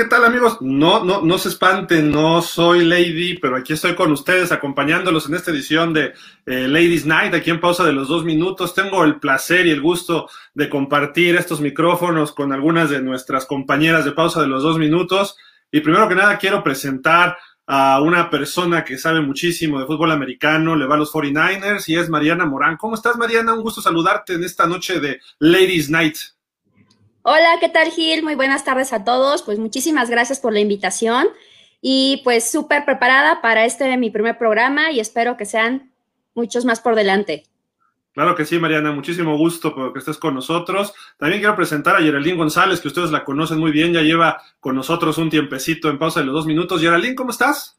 ¿qué tal amigos? No, no, no se espanten, no soy Lady, pero aquí estoy con ustedes acompañándolos en esta edición de eh, Ladies Night, aquí en pausa de los dos minutos. Tengo el placer y el gusto de compartir estos micrófonos con algunas de nuestras compañeras de pausa de los dos minutos. Y primero que nada quiero presentar a una persona que sabe muchísimo de fútbol americano, le va a los 49ers y es Mariana Morán. ¿Cómo estás, Mariana? Un gusto saludarte en esta noche de Ladies Night. Hola, ¿qué tal Gil? Muy buenas tardes a todos. Pues muchísimas gracias por la invitación y pues súper preparada para este mi primer programa y espero que sean muchos más por delante. Claro que sí, Mariana, muchísimo gusto por que estés con nosotros. También quiero presentar a Geraldine González, que ustedes la conocen muy bien, ya lleva con nosotros un tiempecito en pausa de los dos minutos. Geraldine, ¿cómo estás?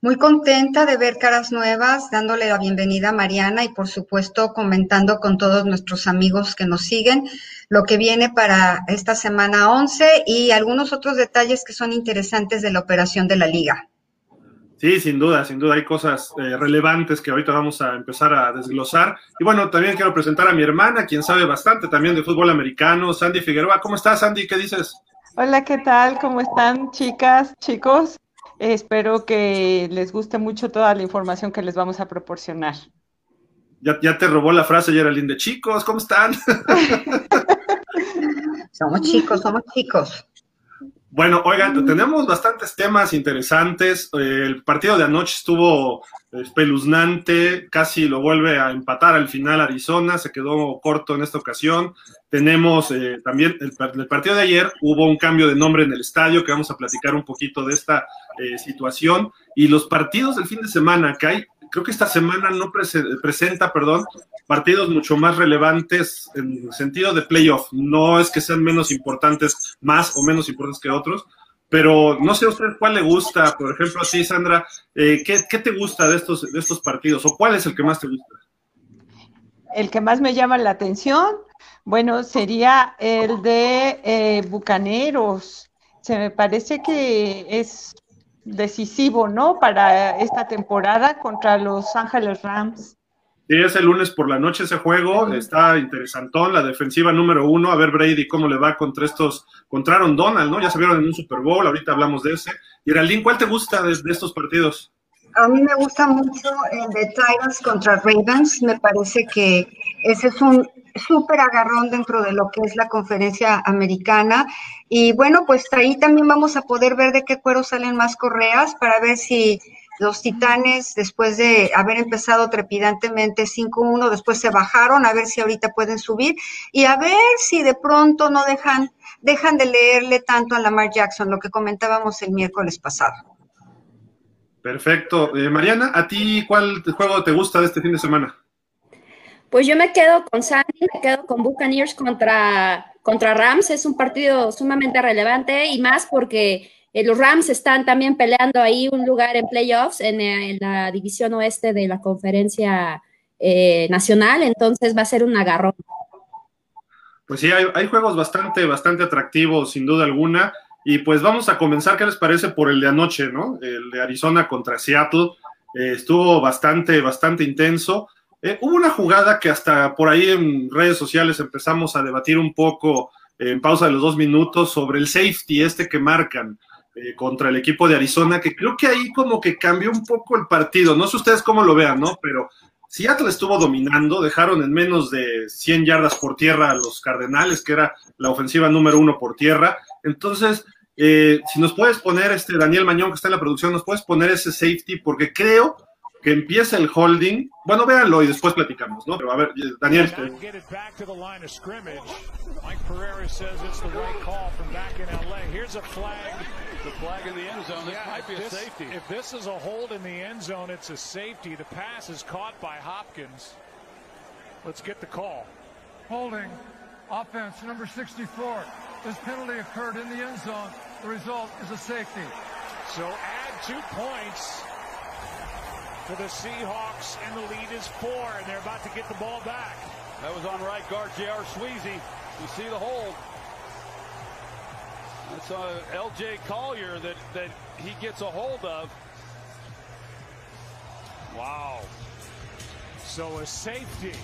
Muy contenta de ver caras nuevas, dándole la bienvenida a Mariana y por supuesto comentando con todos nuestros amigos que nos siguen lo que viene para esta semana 11 y algunos otros detalles que son interesantes de la operación de la liga. Sí, sin duda, sin duda hay cosas eh, relevantes que ahorita vamos a empezar a desglosar. Y bueno, también quiero presentar a mi hermana, quien sabe bastante también de fútbol americano, Sandy Figueroa. ¿Cómo estás, Sandy? ¿Qué dices? Hola, ¿qué tal? ¿Cómo están, chicas, chicos? Espero que les guste mucho toda la información que les vamos a proporcionar. Ya, ya te robó la frase, Geraldine, de chicos, ¿cómo están? somos chicos, somos chicos. Bueno, oigan, tenemos bastantes temas interesantes. Eh, el partido de anoche estuvo espeluznante, casi lo vuelve a empatar al final Arizona, se quedó corto en esta ocasión. Tenemos eh, también el, partido de ayer, hubo un cambio de nombre en el estadio, que vamos a platicar un poquito de esta eh, situación. Y los partidos del fin de semana, que hay, creo que esta semana no presenta, perdón, partidos mucho más relevantes en sentido de playoff. No es que sean menos importantes, más o menos importantes que otros, pero no sé a usted cuál le gusta, por ejemplo, a ti, Sandra, eh, ¿qué, ¿qué, te gusta de estos, de estos partidos o cuál es el que más te gusta? El que más me llama la atención, bueno, sería el de eh, Bucaneros. Se me parece que es decisivo, ¿no? Para esta temporada contra los Ángeles Rams. Sí, es el lunes por la noche ese juego, está interesantón, la defensiva número uno, a ver Brady cómo le va contra estos, contra Aaron Donald, ¿no? Ya se vieron en un Super Bowl, ahorita hablamos de ese. Y Geraldine, ¿cuál te gusta de, de, estos partidos? A mí me gusta mucho el de Titans contra Ravens, me parece que ese es un súper agarrón dentro de lo que es la conferencia americana. Y bueno, pues ahí también vamos a poder ver de qué cuero salen más correas para ver si los Titanes, después de haber empezado trepidantemente 5-1, después se bajaron, a ver si ahorita pueden subir y a ver si de pronto no dejan, dejan de leerle tanto a Lamar Jackson, lo que comentábamos el miércoles pasado. Perfecto. Eh, Mariana, ¿a ti cuál juego te gusta de este fin de semana? Pues yo me quedo con Sandy, me quedo con Buccaneers contra, contra Rams. Es un partido sumamente relevante y más porque eh, los Rams están también peleando ahí un lugar en playoffs en, en la división oeste de la conferencia eh, nacional, entonces va a ser un agarrón. Pues sí, hay, hay, juegos bastante, bastante atractivos, sin duda alguna. Y pues vamos a comenzar, ¿qué les parece por el de anoche, no? El de Arizona contra Seattle. Eh, estuvo bastante, bastante intenso. Eh, hubo una jugada que hasta por ahí en redes sociales empezamos a debatir un poco en pausa de los dos minutos sobre el safety este que marcan eh, contra el equipo de Arizona, que creo que ahí como que cambió un poco el partido. No sé ustedes cómo lo vean, ¿no? Pero Seattle estuvo dominando, dejaron en menos de 100 yardas por tierra a los Cardenales, que era la ofensiva número uno por tierra. Entonces, eh, si nos puedes poner, este Daniel Mañón, que está en la producción, nos puedes poner ese safety, porque creo que empieza el holding. Bueno, véanlo y después platicamos, ¿no? Pero a ver, Daniel. The flag in the end zone. This yeah, might be a this, safety. If this is a hold in the end zone, it's a safety. The pass is caught by Hopkins. Let's get the call. Holding. Offense number 64. This penalty occurred in the end zone. The result is a safety. So add two points for the Seahawks, and the lead is four, and they're about to get the ball back. That was on right guard J.R. Sweezy. You see the hold. That's uh, L.J. Collier that, that he gets a hold of. Wow. So a safety.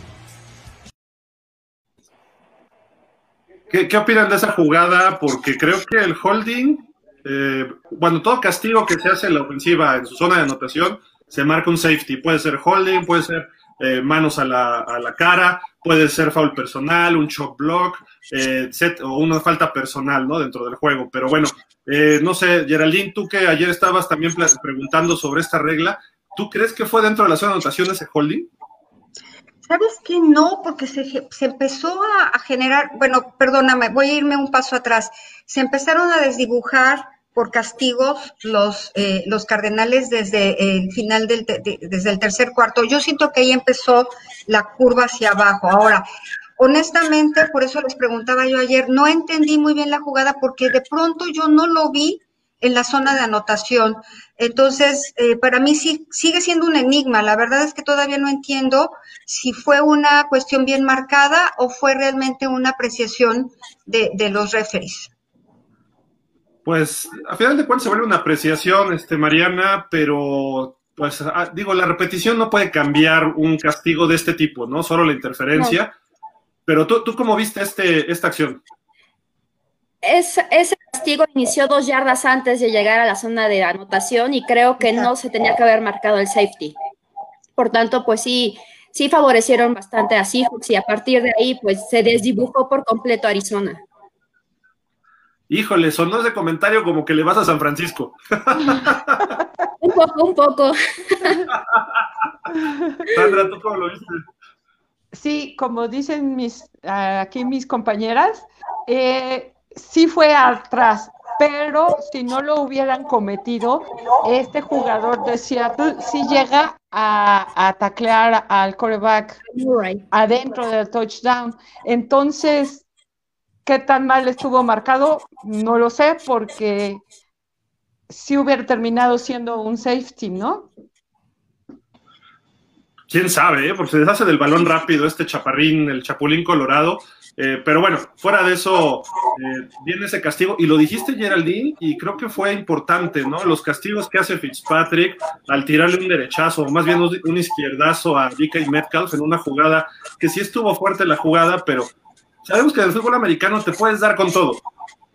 ¿Qué, ¿Qué, opinan de esa jugada? Porque creo que el holding eh, bueno, todo castigo que se hace en la ofensiva en su zona de anotación, se marca un safety. Puede ser holding, puede ser eh, manos a la, a la, cara, puede ser foul personal, un chop block, eh, set, o una falta personal, ¿no? Dentro del juego. Pero bueno, eh, no sé, Geraldine, tú que ayer estabas también preguntando sobre esta regla, ¿tú crees que fue dentro de la zona de anotación ese holding? ¿Sabes qué? No, porque se, se empezó a, generar, bueno, perdóname, voy a irme un paso atrás. Se empezaron a desdibujar por castigos los, eh, los Cardenales desde el final del, de, desde el tercer cuarto. Yo siento que ahí empezó la curva hacia abajo. Ahora, honestamente, por eso les preguntaba yo ayer, no entendí muy bien la jugada porque de pronto yo no lo vi en la zona de anotación. Entonces, eh, para mí sí, sigue siendo un enigma. La verdad es que todavía no entiendo si fue una cuestión bien marcada o fue realmente una apreciación de, de los referees pues a final de cuentas se vuelve una apreciación, este, Mariana, pero pues ah, digo, la repetición no puede cambiar un castigo de este tipo, ¿no? Solo la interferencia. No. Pero tú, tú cómo viste este, esta acción? Es, ese castigo inició dos yardas antes de llegar a la zona de anotación y creo que no se tenía que haber marcado el safety. Por tanto, pues sí, sí favorecieron bastante a Seahawks y a partir de ahí, pues se desdibujó por completo Arizona. Híjole, sonó ese comentario como que le vas a San Francisco. un poco, un poco. Sandra, ¿tú cómo lo viste? Sí, como dicen mis aquí mis compañeras, eh, sí fue atrás, pero si no lo hubieran cometido, este jugador de Seattle sí llega a, a taclear al coreback right. adentro del touchdown. Entonces, ¿Qué tan mal estuvo marcado? No lo sé, porque si hubiera terminado siendo un safety, ¿no? Quién sabe, ¿eh? porque se deshace del balón rápido este chaparrín, el chapulín colorado. Eh, pero bueno, fuera de eso, eh, viene ese castigo. Y lo dijiste, Geraldine, y creo que fue importante, ¿no? Los castigos que hace Fitzpatrick al tirarle un derechazo, o más bien un izquierdazo a DK Metcalf en una jugada que sí estuvo fuerte la jugada, pero Sabemos que en el fútbol americano te puedes dar con todo,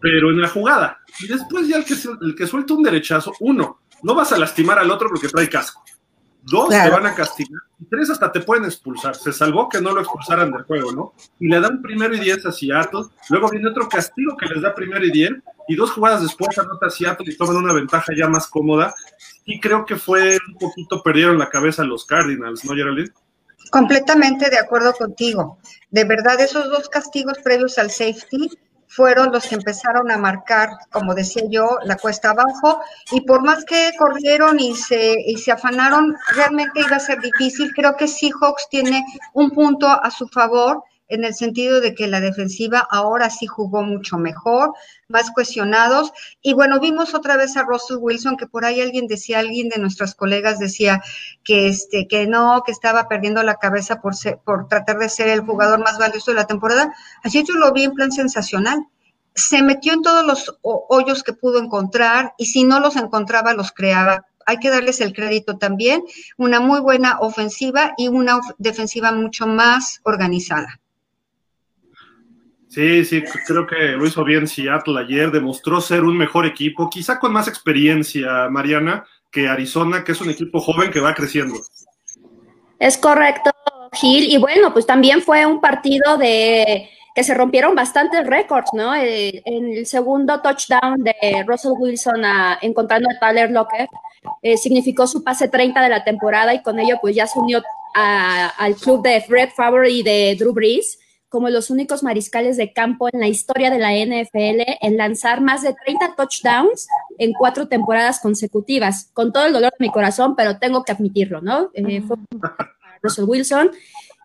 pero en la jugada. Y después ya el que, el que suelta un derechazo, uno, no vas a lastimar al otro porque trae casco. Dos, claro. te van a castigar. Y tres, hasta te pueden expulsar. Se salvó que no lo expulsaran del juego, ¿no? Y le dan primero y diez a Seattle. Luego viene otro castigo que les da primero y diez. Y dos jugadas después anota Seattle y toman una ventaja ya más cómoda. Y creo que fue un poquito perdieron la cabeza los Cardinals, ¿no, Geraldine? Completamente de acuerdo contigo. De verdad, esos dos castigos previos al safety fueron los que empezaron a marcar, como decía yo, la cuesta abajo. Y por más que corrieron y se, y se afanaron, realmente iba a ser difícil. Creo que Seahawks tiene un punto a su favor en el sentido de que la defensiva ahora sí jugó mucho mejor, más cuestionados. Y bueno, vimos otra vez a Russell Wilson, que por ahí alguien decía, alguien de nuestras colegas decía que este, que no, que estaba perdiendo la cabeza por ser, por tratar de ser el jugador más valioso de la temporada. Así yo lo vi en plan sensacional. Se metió en todos los hoyos que pudo encontrar y si no los encontraba, los creaba hay que darles el crédito también, una muy buena ofensiva y una defensiva mucho más organizada. Sí, sí, creo que lo hizo bien Seattle ayer, demostró ser un mejor equipo, quizá con más experiencia, Mariana, que Arizona, que es un equipo joven que va creciendo. Es correcto, Gil, y bueno, pues también fue un partido de que se rompieron bastantes récords, ¿no? En el segundo touchdown de Russell Wilson encontrando a Tyler Lockett eh, significó su pase 30 de la temporada y con ello pues ya se unió al club de Fred Favre y de Drew Brees como los únicos mariscales de campo en la historia de la NFL en lanzar más de 30 touchdowns en cuatro temporadas consecutivas, con todo el dolor de mi corazón, pero tengo que admitirlo, ¿no? Eh, fue Russell Wilson.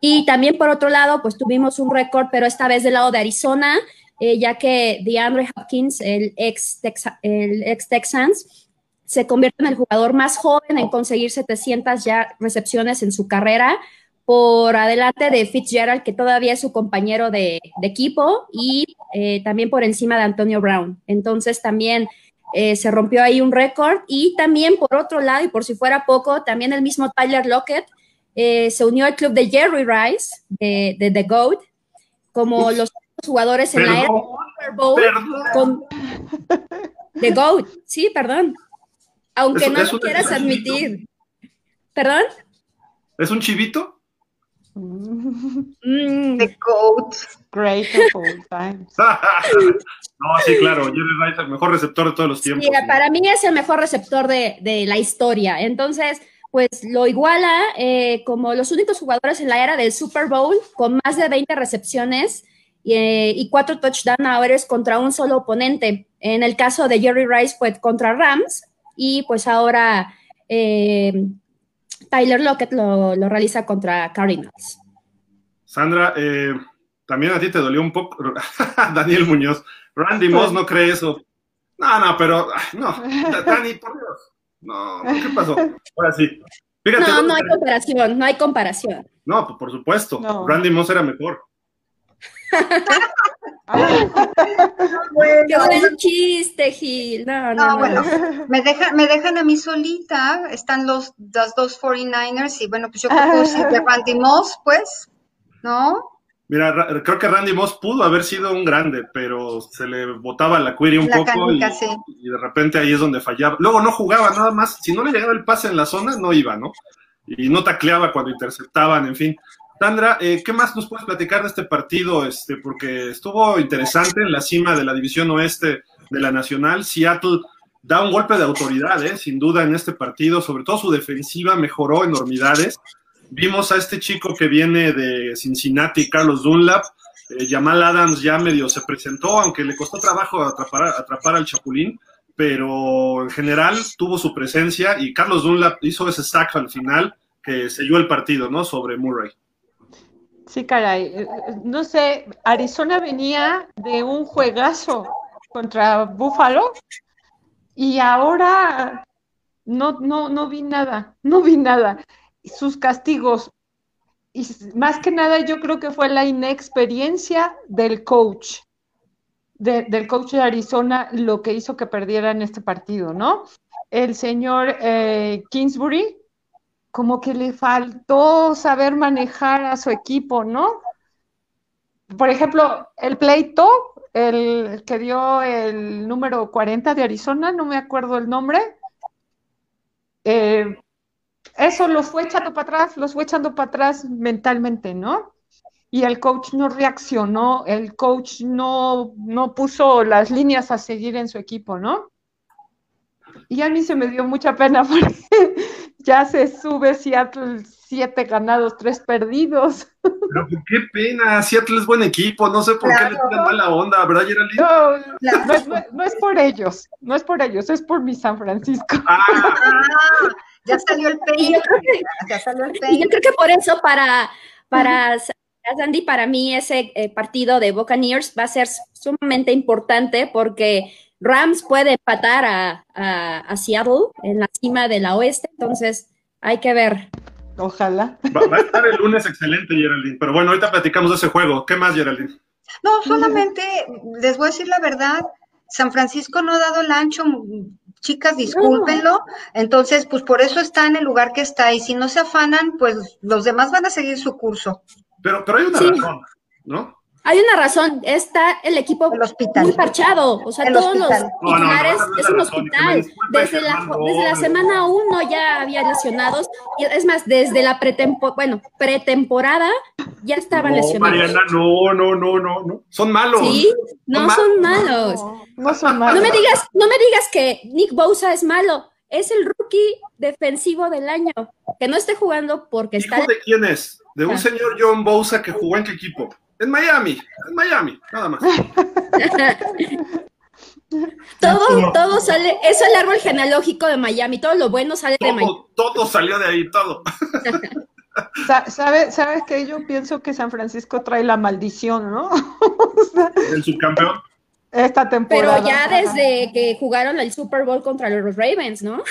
Y también por otro lado, pues tuvimos un récord, pero esta vez del lado de Arizona, eh, ya que DeAndre Hopkins, el ex, Texa, el ex Texans, se convierte en el jugador más joven en conseguir 700 ya recepciones en su carrera, por adelante de Fitzgerald, que todavía es su compañero de, de equipo, y eh, también por encima de Antonio Brown. Entonces también eh, se rompió ahí un récord. Y también por otro lado, y por si fuera poco, también el mismo Tyler Lockett eh, se unió al club de Jerry Rice, de, de The GOAT, como los jugadores en la Super Bowl. Con... The GOAT, sí, perdón. Aunque ¿Es- no lo quieras admitir. ¿Perdón? ¿Es un chivito? Mm, The GOAT. Great of all times. no, sí, claro. Jerry Rice, el mejor receptor de todos los tiempos. Sí, para mí es el mejor receptor de, de la historia. Entonces, pues lo iguala eh, como los únicos jugadores en la era del Super Bowl con más de 20 recepciones eh, y cuatro touchdown hours contra un solo oponente. En el caso de Jerry Rice fue contra Rams y pues ahora eh, Tyler Lockett lo, lo realiza contra Cardinals. Sandra, eh, también a ti te dolió un poco. Daniel Muñoz. Randy Moss no cree eso. No, no, pero. No, Dani, por Dios. No, ¿qué pasó? Ahora sí. Fíjate, No, ¿dónde no hay comparación, no hay comparación. No, pues, por supuesto. No. Randy Moss era mejor. Qué buen chiste, Gil. No, no, No, no. bueno, me dejan, me dejan a mí solita, están los, los dos 49ers y bueno, pues yo creo que de Randy Moss, pues, ¿no? Mira, Ra- creo que Randy Moss pudo haber sido un grande, pero se le botaba la query un La poco y, sí. y de repente ahí es donde fallaba. Luego no jugaba nada más. Si no le llegaba el pase en la zona, no iba, ¿no? Y no tacleaba cuando interceptaban, en fin. Sandra, eh, ¿qué más nos puedes platicar de este partido? Este, porque estuvo interesante en la cima de la división oeste de la Nacional. Seattle da un golpe de autoridad, ¿eh? sin duda, en este partido. Sobre todo su defensiva mejoró enormidades. Vimos a este chico que viene de Cincinnati, Carlos Dunlap. Eh, Adams ya medio se presentó, aunque le costó trabajo atrapar, atrapar al Chapulín, pero en general tuvo su presencia y Carlos Dunlap hizo ese sack al final que selló el partido, ¿no? Sobre Murray. Sí, caray. eh, eh, No sé, Arizona venía de un juegazo contra Buffalo y ahora no, no, no vi nada, no vi nada. Sus castigos, y más que nada yo creo que fue la inexperiencia del coach, de- del coach de Arizona, lo que hizo que perdieran este partido, ¿no? El señor eh, Kingsbury, como que le faltó saber manejar a su equipo, ¿no? Por ejemplo, el pleito, el que dio el número 40 de Arizona, no me acuerdo el nombre, eh, eso los fue echando para atrás, los fue echando para atrás mentalmente, ¿no? Y el coach no reaccionó, el coach no, no puso las líneas a seguir en su equipo, ¿no? Y a mí se me dio mucha pena porque ya se sube Seattle siete ganados, tres perdidos. Pero qué pena, Seattle es buen equipo, no sé por qué le tiran mala onda, ¿verdad, Geraldine? No, no, es- no es- no es por ellos, no es por ellos, es por mi San Francisco. Ah, ya salió el peine, ya salió el Y yo peine. creo que por eso para, para Sandy, para mí ese eh, partido de Buccaneers va a ser sumamente importante porque Rams puede empatar a, a- a Seattle en la cima de la oeste, entonces hay que ver. Ojalá. va, va a estar el lunes excelente, Geraldine. Pero bueno, ahorita platicamos de ese juego. ¿Qué más, Geraldine? No, solamente les voy a decir la verdad, San Francisco no ha dado el ancho, chicas, discúlpenlo, entonces pues por eso está en el lugar que está y si no se afanan, pues los demás van a seguir su curso. Pero, pero hay una Sí. razón, ¿no? Hay una razón, está el equipo El hospital. muy parchado, o sea, El todos los hospital. No, no, no, titulares es un hospital. Desde la, desde la semana uno ya había lesionados, y es más, desde la pretempo, bueno, pretemporada ya estaban No, lesionados. Mariana, no, no, no, no, no. Son malos. Sí, no Son son malos. No, no son malos. No me digas, no me digas que Nick Bosa es malo. Es el rookie defensivo del año. Que no esté jugando porque está. ¿Hijo de quién es? De un Ah. señor John Bosa que jugó en qué equipo. En Miami, en Miami, nada más. todo, todo sale. Es el árbol genealógico de Miami. Todo lo bueno sale de Miami. Todo, salió de ahí, todo. Sa- ¿Sabe- ¿Sabes que Yo pienso que San Francisco trae la maldición, ¿no? O sea, El subcampeón. Esta temporada. Pero ya Ajá. desde que jugaron el Super Bowl contra los Ravens, ¿no?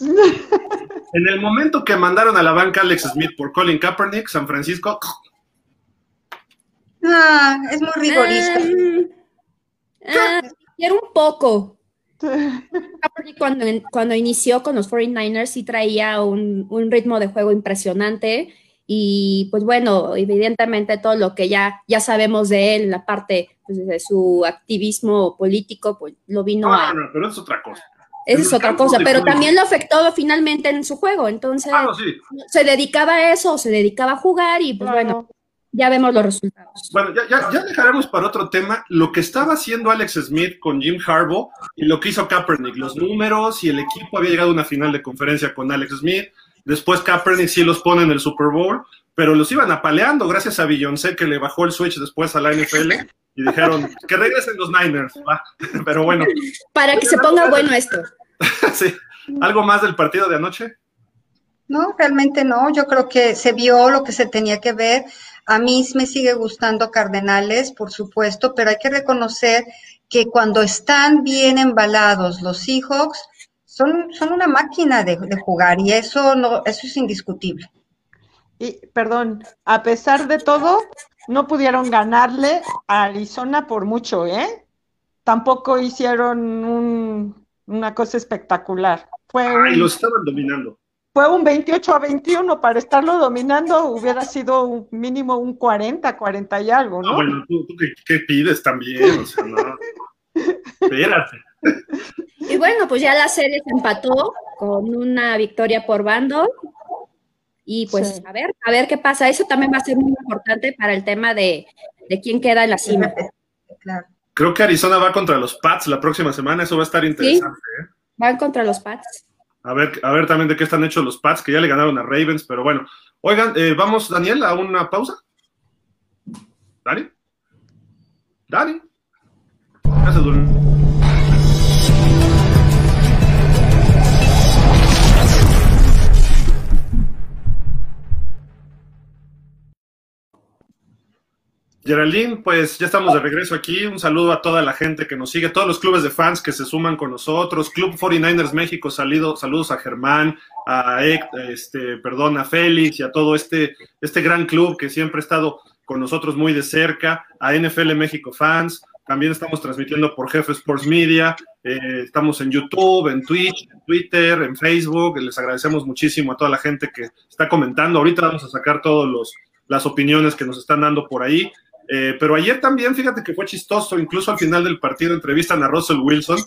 En el momento que mandaron a la banca Alex Smith por Colin Kaepernick, San Francisco, Ah, es muy rigorista. Um, ah, quiero un poco. Kaepernick Cuando, cuando inició con los 49ers sí traía un, un ritmo de juego impresionante y pues bueno, evidentemente todo lo que ya, ya sabemos de él, la parte pues, de su activismo político, pues lo vino Ah, a... no, pero es otra cosa. Esa es otra cosa, pero también lo afectó finalmente en su juego, entonces Ah, no, sí. se dedicaba a eso, se dedicaba a jugar y pues bueno. Ya vemos los resultados. Bueno, ya, ya, ya dejaremos para otro tema lo que estaba haciendo Alex Smith con Jim Harbaugh y lo que hizo Kaepernick, los números y el equipo había llegado a una final de conferencia con Alex Smith. Después Kaepernick sí los pone en el Super Bowl, pero los iban apaleando gracias a Beyoncé que le bajó el switch después a la NFL y dijeron que regresen los Niners. va. Pero bueno, Para que se ponga bueno esto. sí. ¿Algo más del partido de anoche? No, realmente no. Yo creo que se vio lo que se tenía que ver. A mí me sigue gustando Cardenales, por supuesto, pero hay que reconocer que cuando están bien embalados los Seahawks, son, son una máquina de, de jugar y eso no, eso es indiscutible. Y, perdón, a pesar de todo, no pudieron ganarle a Arizona por mucho, ¿eh? Tampoco hicieron un- una cosa espectacular. Fue Ay, un, los estaban dominando. Fue un 28 a 21, para estarlo dominando hubiera sido un mínimo un 40, 40 y algo, No, ¿no? bueno, ¿tú, tú qué, qué pides también? O sea, no. Espérate. Y bueno, pues ya la serie se empató con una victoria por bando. Y pues Sí. a ver, a ver qué pasa. Eso también va a ser muy importante para el tema de, de quién queda en la cima. Claro. Creo que Arizona va contra los Pats la próxima semana, eso va a estar interesante. ¿eh? Van contra los Pats. A ver, a ver también de qué están hechos los Pats, que ya le ganaron a Ravens, pero bueno. Oigan, eh, vamos, Daniel, a una pausa. ¿Dani? ¿Dani? Ya se. Geraldine, pues ya estamos de regreso aquí. Un saludo a toda la gente que nos sigue, todos los clubes de fans que se suman con nosotros. Club 49ers México, salido, saludos a Germán, a este, perdón, a Félix y a todo este, este gran club que siempre ha estado con nosotros muy de cerca, a NFL México Fans. También estamos transmitiendo por Jefe Sports Media. eh, estamos en YouTube, en Twitch, en Twitter, en Facebook. Les agradecemos muchísimo a toda la gente que está comentando. Ahorita vamos a sacar todas las opiniones que nos están dando por ahí. Eh, pero ayer también, fíjate que fue chistoso, incluso al final del partido entrevistan a Russell Wilson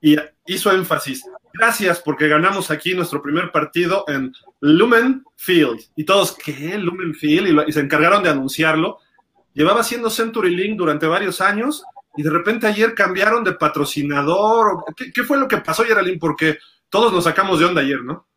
y hizo énfasis. Gracias porque ganamos aquí nuestro primer partido en Lumen Field. Y todos, ¿qué? Lumen Field. Y, se encargaron de anunciarlo. Llevaba siendo Century Link durante varios años y de repente ayer cambiaron de patrocinador. ¿Qué, qué fue lo que pasó, Geraldine? Porque todos nos sacamos de onda ayer, ¿no?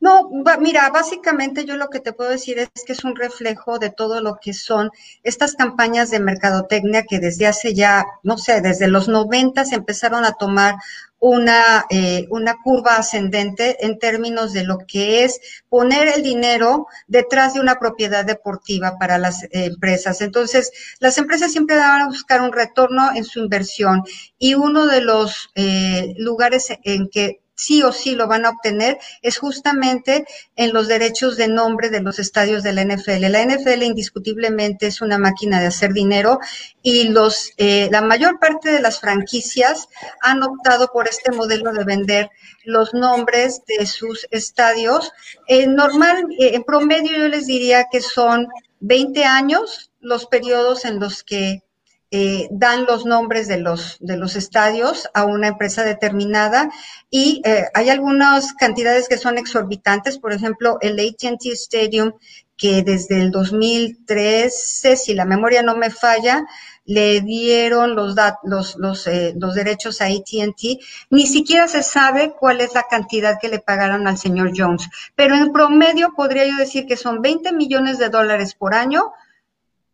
No, mira, básicamente yo lo que te puedo decir es que es un reflejo de todo lo que son estas campañas de mercadotecnia que desde hace ya, no sé, desde los 90 se empezaron a tomar una, eh, una curva ascendente en términos de lo que es poner el dinero detrás de una propiedad deportiva para las empresas. Entonces, las empresas siempre van a buscar un retorno en su inversión y uno de los eh, lugares en que sí o sí lo van a obtener es justamente en los derechos de nombre de los estadios de la NFL. La NFL indiscutiblemente es una máquina de hacer dinero y los eh, la mayor parte de las franquicias han optado por este modelo de vender los nombres de sus estadios. En normal, eh, en promedio yo les diría que son 20 años los periodos en los que eh, dan los nombres de los, de los estadios a una empresa determinada y eh, hay algunas cantidades que son exorbitantes, por ejemplo, el ATT Stadium, que desde el 2013, si la memoria no me falla, le dieron los, los, los, eh, los derechos a ATT, ni siquiera se sabe cuál es la cantidad que le pagaron al señor Jones, pero en promedio podría yo decir que son 20 millones de dólares por año,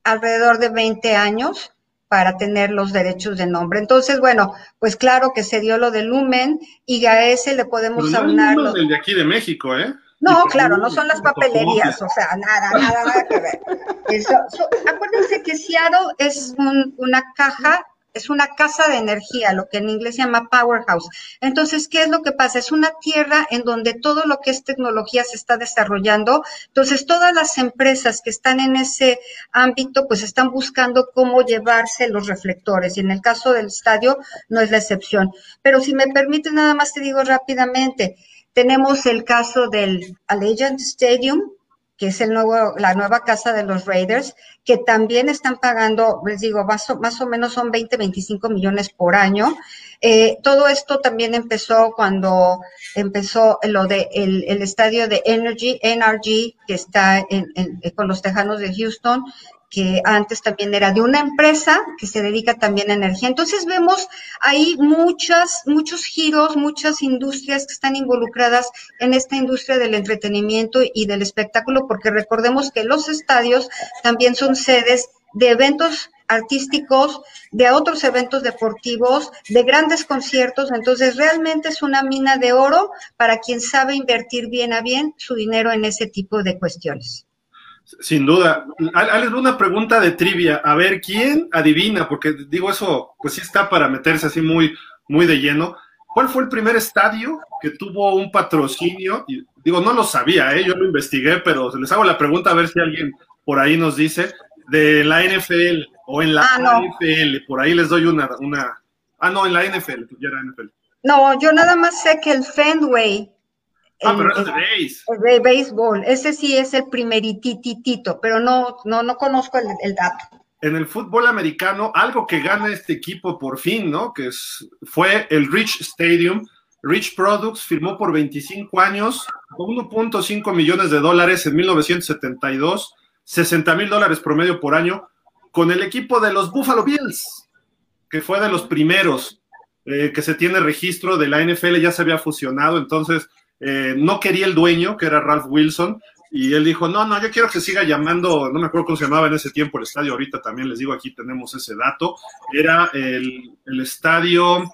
alrededor de 20 años para tener los derechos de nombre. Entonces, bueno, pues claro que se dio lo de Lumen y a ese le podemos no aunar los- el de aquí de México, ¿eh? no, claro, no son las papelerías, o sea, nada, nada, nada que ver. Eso, so- acuérdense que Seattle es un- una caja, es una casa de energía, lo que en inglés se llama powerhouse. Entonces, ¿qué es lo que pasa? Es una tierra en donde todo lo que es tecnología se está desarrollando. Entonces, todas las empresas que están en ese ámbito, pues están buscando cómo llevarse los reflectores. Y en el caso del estadio, no es la excepción. Pero si me permite, nada más te digo rápidamente. Tenemos el caso del Allegiant Stadium, que es el nuevo, la nueva casa de los Raiders, que también están pagando, les digo, más o, más o menos son 20, 25 millones por año. Eh, todo esto también empezó cuando empezó lo de el, el estadio de Energy, NRG, que está en, en, con los Tejanos de Houston, que antes también era de una empresa que se dedica también a energía. Entonces vemos ahí muchas, muchos giros, muchas industrias que están involucradas en esta industria del entretenimiento y del espectáculo, porque recordemos que los estadios también son sedes de eventos artísticos, de otros eventos deportivos, de grandes conciertos. Entonces, realmente es una mina de oro para quien sabe invertir bien a bien su dinero en ese tipo de cuestiones. Sin duda. Alex, una pregunta de trivia. A ver, ¿quién adivina? Porque digo eso, pues sí está para meterse así muy, muy de lleno. ¿Cuál fue el primer estadio que tuvo un patrocinio? Y, digo, no lo sabía, ¿eh? yo lo investigué, pero les hago la pregunta a ver si alguien por ahí nos dice de la NFL o en la ah, no. NFL. Por ahí les doy una, una. Ah, no, en la NFL, ya era NFL. No, yo nada más sé que el Fenway Ah, pero es de base. de béisbol. Ese sí es el primerititito, pero no, no, no conozco el, el, dato. En el fútbol americano, algo que gana este equipo por fin, ¿no? Que es, fue el Rich Stadium. Rich Products firmó por 25 años, 1.5 millones de dólares en 1972, 60 mil dólares promedio por año, con el equipo de los Buffalo Bills, que fue de los primeros eh, que se tiene registro de la NFL, ya se había fusionado, entonces eh, no quería el dueño, que era Ralph Wilson, y él dijo, no, no, yo quiero que siga llamando, no me acuerdo cómo se llamaba en ese tiempo el estadio, ahorita también les digo, aquí tenemos ese dato, era el, estadio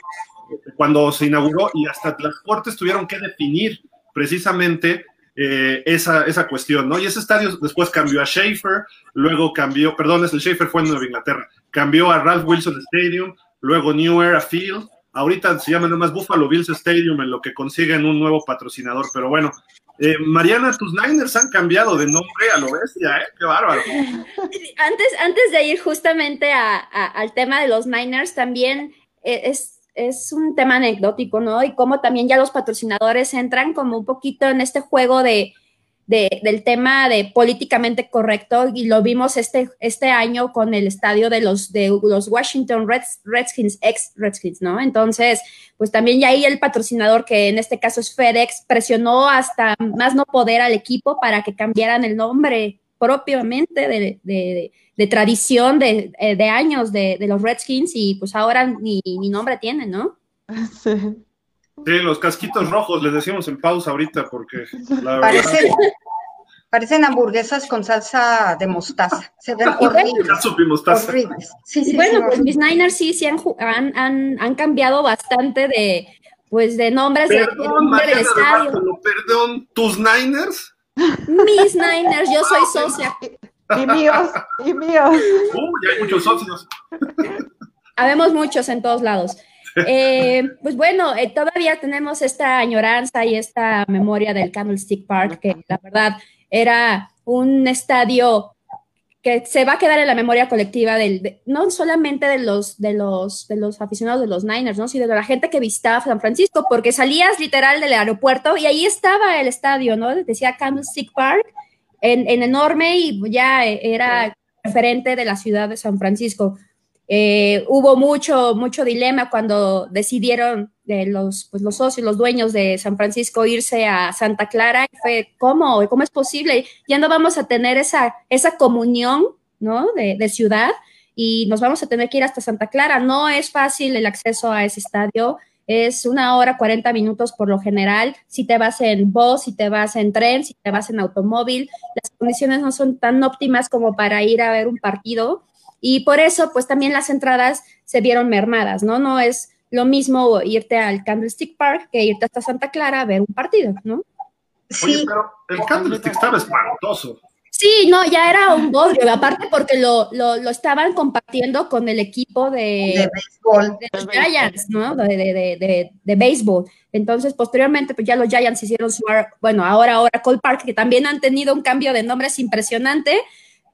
cuando se inauguró y hasta las cortes tuvieron que definir precisamente eh, esa, esa cuestión, ¿no? Y ese estadio después cambió a Schaefer, luego cambió, perdón, el Schaefer fue en Nueva Inglaterra, cambió a Ralph Wilson Stadium, luego New Era Field, Ahorita se llama nomás Buffalo Bills Stadium en lo que consiguen un nuevo patrocinador, pero bueno. Eh, Mariana, tus Niners han cambiado de nombre a lo bestia, ¿eh? Qué bárbaro. Antes, antes de ir justamente al tema de los Niners, también eh, es, es un tema anecdótico, ¿no? Y cómo también ya los patrocinadores entran como un poquito en este juego de, de, del tema de políticamente correcto y lo vimos este, este año con el estadio de los, de los Washington Reds, Redskins, ex Redskins, ¿no? Entonces, pues también ya ahí el patrocinador, que en este caso es FedEx, presionó hasta más no poder al equipo para que cambiaran el nombre propiamente de, de, de tradición de, de años de, los Redskins y pues ahora ni, ni nombre tienen, ¿no? Sí. Sí, los casquitos rojos, les decimos en pausa ahorita porque la verdad... Parecen, parecen hamburguesas con salsa de mostaza. Se ven horribles. horribles. Sí, sí, bueno, sí, pues mis Niners sí, sí han, han, han, cambiado bastante de, pues, de nombres perdón, de, de nombre del estadio. Perdón, ¿tus Niners? Mis Niners, yo soy socia. Y míos, y míos. Uy, hay muchos socios. Habemos muchos en todos lados. Eh, pues bueno, eh, todavía tenemos esta añoranza y esta memoria del Candlestick Park, que la verdad era un estadio que se va a quedar en la memoria colectiva del, de, no solamente de los, de los, de los aficionados de los Niners, ¿no? sino de la gente que visitaba San Francisco, porque salías literal del aeropuerto y ahí estaba el estadio, ¿no? Decía Candlestick Park, en enorme y ya era referente de la ciudad de San Francisco. Eh, hubo mucho, mucho dilema cuando decidieron de los, pues, los socios, los dueños de San Francisco irse a Santa Clara. Fue, ¿cómo? ¿Cómo es posible? Ya no vamos a tener esa, esa comunión, ¿no? De, de ciudad y nos vamos a tener que ir hasta Santa Clara. No es fácil el acceso a ese estadio. Es una hora, 40 minutos por lo general. Si te vas en bus, si te vas en tren, si te vas en automóvil, las condiciones no son tan óptimas como para ir a ver un partido y por eso, pues también las entradas se vieron mermadas, ¿no? No es lo mismo irte al Candlestick Park que irte hasta Santa Clara a ver un partido, ¿no? Sí. Oye, pero el Candlestick estaba espantoso. Sí, no, ya era un bodrio, aparte porque lo, lo, lo, estaban compartiendo con el equipo de, de, béisbol. de los Giants, ¿no? De, de, de, de, béisbol. Entonces, posteriormente, pues ya los Giants hicieron su, bueno, ahora Oracle Park, que también han tenido un cambio de nombres impresionante,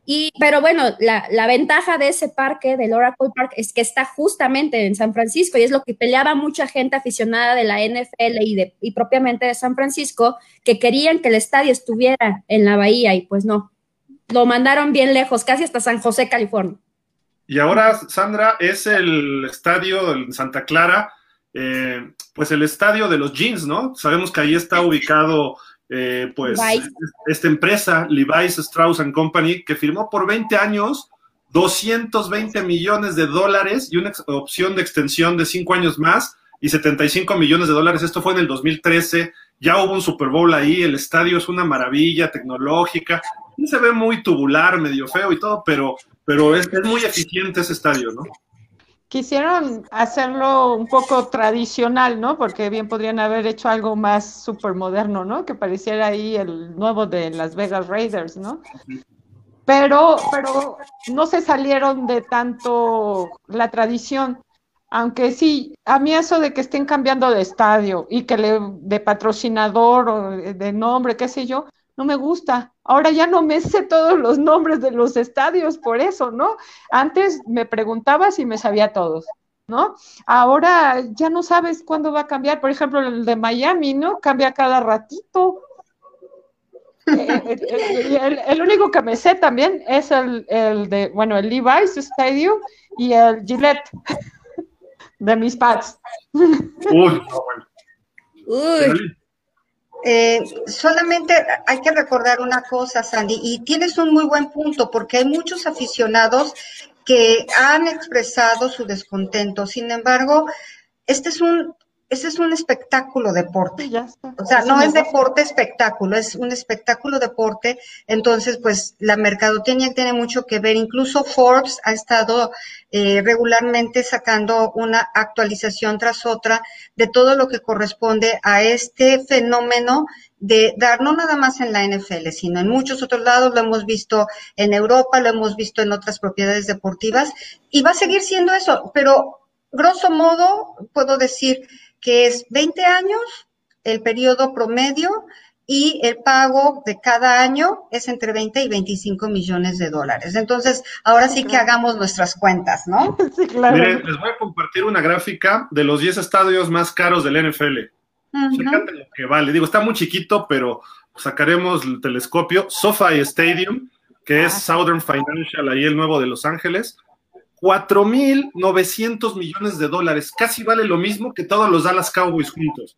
Y, pero bueno, la, la, ventaja de ese parque, del Oracle Park, es que está justamente en San Francisco y es lo que peleaba mucha gente aficionada de la NFL y, de, y propiamente de San Francisco, que querían que el estadio estuviera en la bahía y pues no, lo mandaron bien lejos, casi hasta San José, California. Y ahora, Sandra, es el estadio en Santa Clara, eh, pues el estadio de los jeans, ¿no? Sabemos que ahí está ubicado eh, pues Levi's. esta empresa, Levi's Strauss and Company, que firmó por 20 años 220 millones de dólares y una opción de extensión de 5 años más y 75 millones de dólares. Esto fue en el 2013. Ya hubo un Super Bowl ahí, el estadio es una maravilla tecnológica. Se ve muy tubular, medio feo y todo, pero, pero es, es muy eficiente ese estadio, ¿no? Quisieron hacerlo un poco tradicional, ¿no? Porque bien podrían haber hecho algo más súper moderno, ¿no? Que pareciera ahí el nuevo de Las Vegas Raiders, ¿no? Pero, pero no se salieron de tanto la tradición. Aunque sí, a mí eso de que estén cambiando de estadio y que le, de patrocinador o de nombre, qué sé yo, no me gusta. Ahora ya no me sé todos los nombres de los estadios por eso, ¿no? Antes me preguntabas y me sabía todos, ¿no? Ahora ya no sabes cuándo va a cambiar. Por ejemplo, el de Miami, ¿no? Cambia cada ratito. Eh, eh, eh, el, el, único que me sé también es el, el de, bueno, el Levi's Stadium y el Gillette de mis pads. Uy, no, bueno. Uy. Eh, solamente hay que recordar una cosa, Sandy, y tienes un muy buen punto, porque hay muchos aficionados que han expresado su descontento. Sin embargo, este es un, este es un espectáculo deporte. O sea, no es deporte espectáculo, es un espectáculo deporte. Entonces, pues la mercadotecnia tiene mucho que ver. Incluso Forbes ha estado eh, regularmente sacando una actualización tras otra de todo lo que corresponde a este fenómeno de dar no nada más en la NFL, sino en muchos otros lados, lo hemos visto en Europa, lo hemos visto en otras propiedades deportivas y va a seguir siendo eso, pero grosso modo puedo decir que es 20 años el periodo promedio y el pago de cada año es entre 20 y 25 millones de dólares. Entonces, ahora sí que hagamos nuestras cuentas, ¿no? Sí, claro. Miren, les voy a compartir una gráfica de los 10 estadios más caros del NFL. Uh -huh. lo que vale. Digo, está muy chiquito, pero sacaremos el telescopio. SoFi Stadium, que es ah. Southern Financial, ahí el nuevo de Los Ángeles, 4.900 millones de dólares. Casi vale lo mismo que todos los Dallas Cowboys juntos,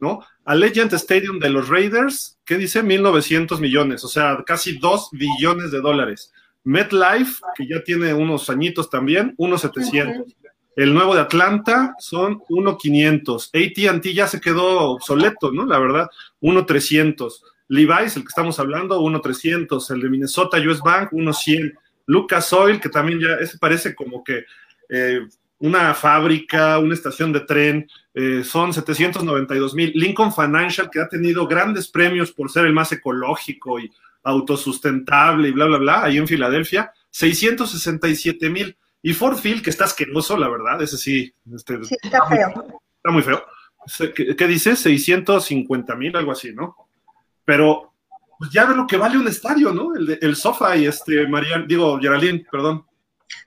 ¿no? A Legend Stadium de los Raiders, ¿qué dice? 1.900 millones, o sea, casi 2 billones de dólares. MetLife, que ya tiene unos añitos también, 1.700. El nuevo de Atlanta son 1.500. AT&T ya se quedó obsoleto, ¿no? La verdad, 1.300. Levi's, el que estamos hablando, 1.300. El de Minnesota US Bank, 1.100. Lucas Oil, que también ya ese parece como que eh, una fábrica, una estación de tren, eh, son 792 mil. Lincoln Financial, que ha tenido grandes premios por ser el más ecológico y autosustentable y bla, bla, bla, ahí en Filadelfia, 667 mil. Y Ford Field, que está asqueroso, la verdad, ese sí. Este, sí está, está, feo. Muy, está muy feo. ¿Qué, qué dice? 650 mil, algo así, ¿no? Pero pues ya ve lo que vale un estadio, ¿no? El, el SoFi, este, María, digo, Geraldine, perdón.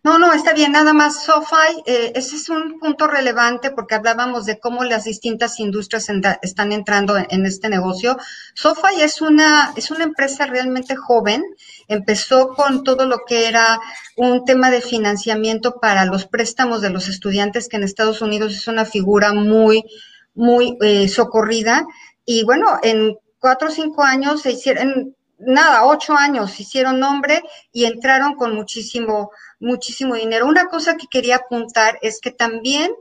No, no, está bien, nada más SoFi, eh, ese es un punto relevante porque hablábamos de cómo las distintas industrias están entrando en, en, este negocio. SoFi es una, es una empresa realmente joven, empezó con todo lo que era un tema de financiamiento para los préstamos de los estudiantes, que en Estados Unidos es una figura muy, muy eh, socorrida. Y bueno, en cuatro o cinco años se hicieron, nada, ocho años hicieron nombre y entraron con muchísimo, muchísimo dinero. Una cosa que quería apuntar es que también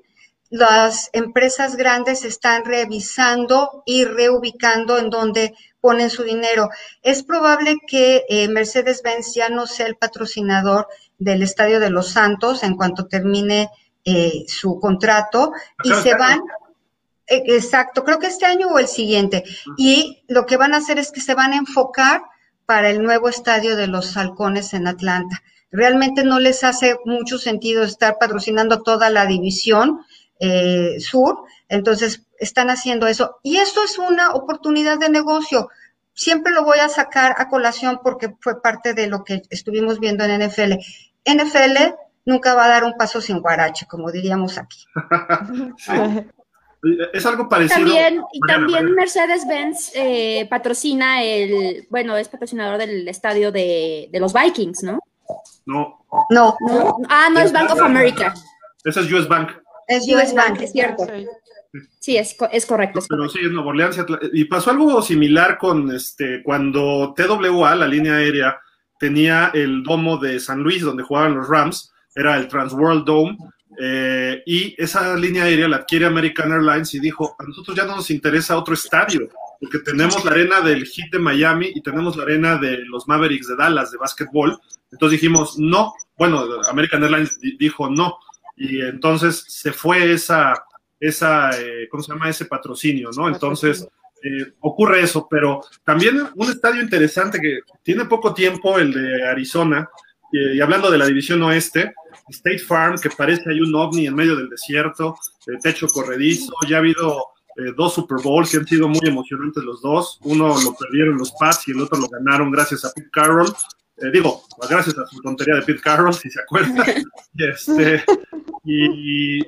las empresas grandes están revisando y reubicando en donde ponen su dinero. Es probable que eh, Mercedes-Benz ya no sea el patrocinador del Estadio de los Santos en cuanto termine eh, su contrato y se van. Exacto, creo que este año o el siguiente. Y lo que van a hacer es que se van a enfocar para el nuevo estadio de los halcones en Atlanta. Realmente no les hace mucho sentido estar patrocinando toda la división eh, sur, entonces están haciendo eso. Y esto es una oportunidad de negocio. siempre lo voy a sacar a colación porque fue parte de lo que estuvimos viendo en NFL. NFL nunca va a dar un paso sin guarache, como diríamos aquí. Es algo parecido. También, y también Mercedes-Benz eh, patrocina el, bueno, es patrocinador del estadio de, de, los Vikings, ¿no? No. No. ¿No? Ah, no, es Bank of America. Ese es US Bank. Es US Bank, es cierto. Sí, es, es correcto. Es Pero correcto. sí, es Nueva Orleans. Y pasó algo similar con este, cuando TWA, la línea aérea, tenía el domo de San Luis, donde jugaban los Rams, era el Transworld Dome, eh, y esa línea aérea la adquiere American Airlines y dijo, a nosotros ya no nos interesa otro estadio, porque tenemos la arena del Heat de Miami y tenemos la arena de los Mavericks de Dallas de básquetbol. Entonces dijimos, no, bueno, American Airlines dijo no, y entonces se fue esa, esa eh, ¿cómo se llama? Ese patrocinio, ¿no? Entonces... Eh, ocurre eso, pero también un estadio interesante que tiene poco tiempo, el de Arizona, y, y hablando de la división oeste, State Farm, que parece hay un ovni en medio del desierto, de techo corredizo, ya ha habido eh, dos Super Bowls que han sido muy emocionantes los dos, uno lo perdieron los Pats y el otro lo ganaron gracias a Pete Carroll, eh, digo, gracias a su tontería de Pete Carroll, si se acuerdan, y, este, y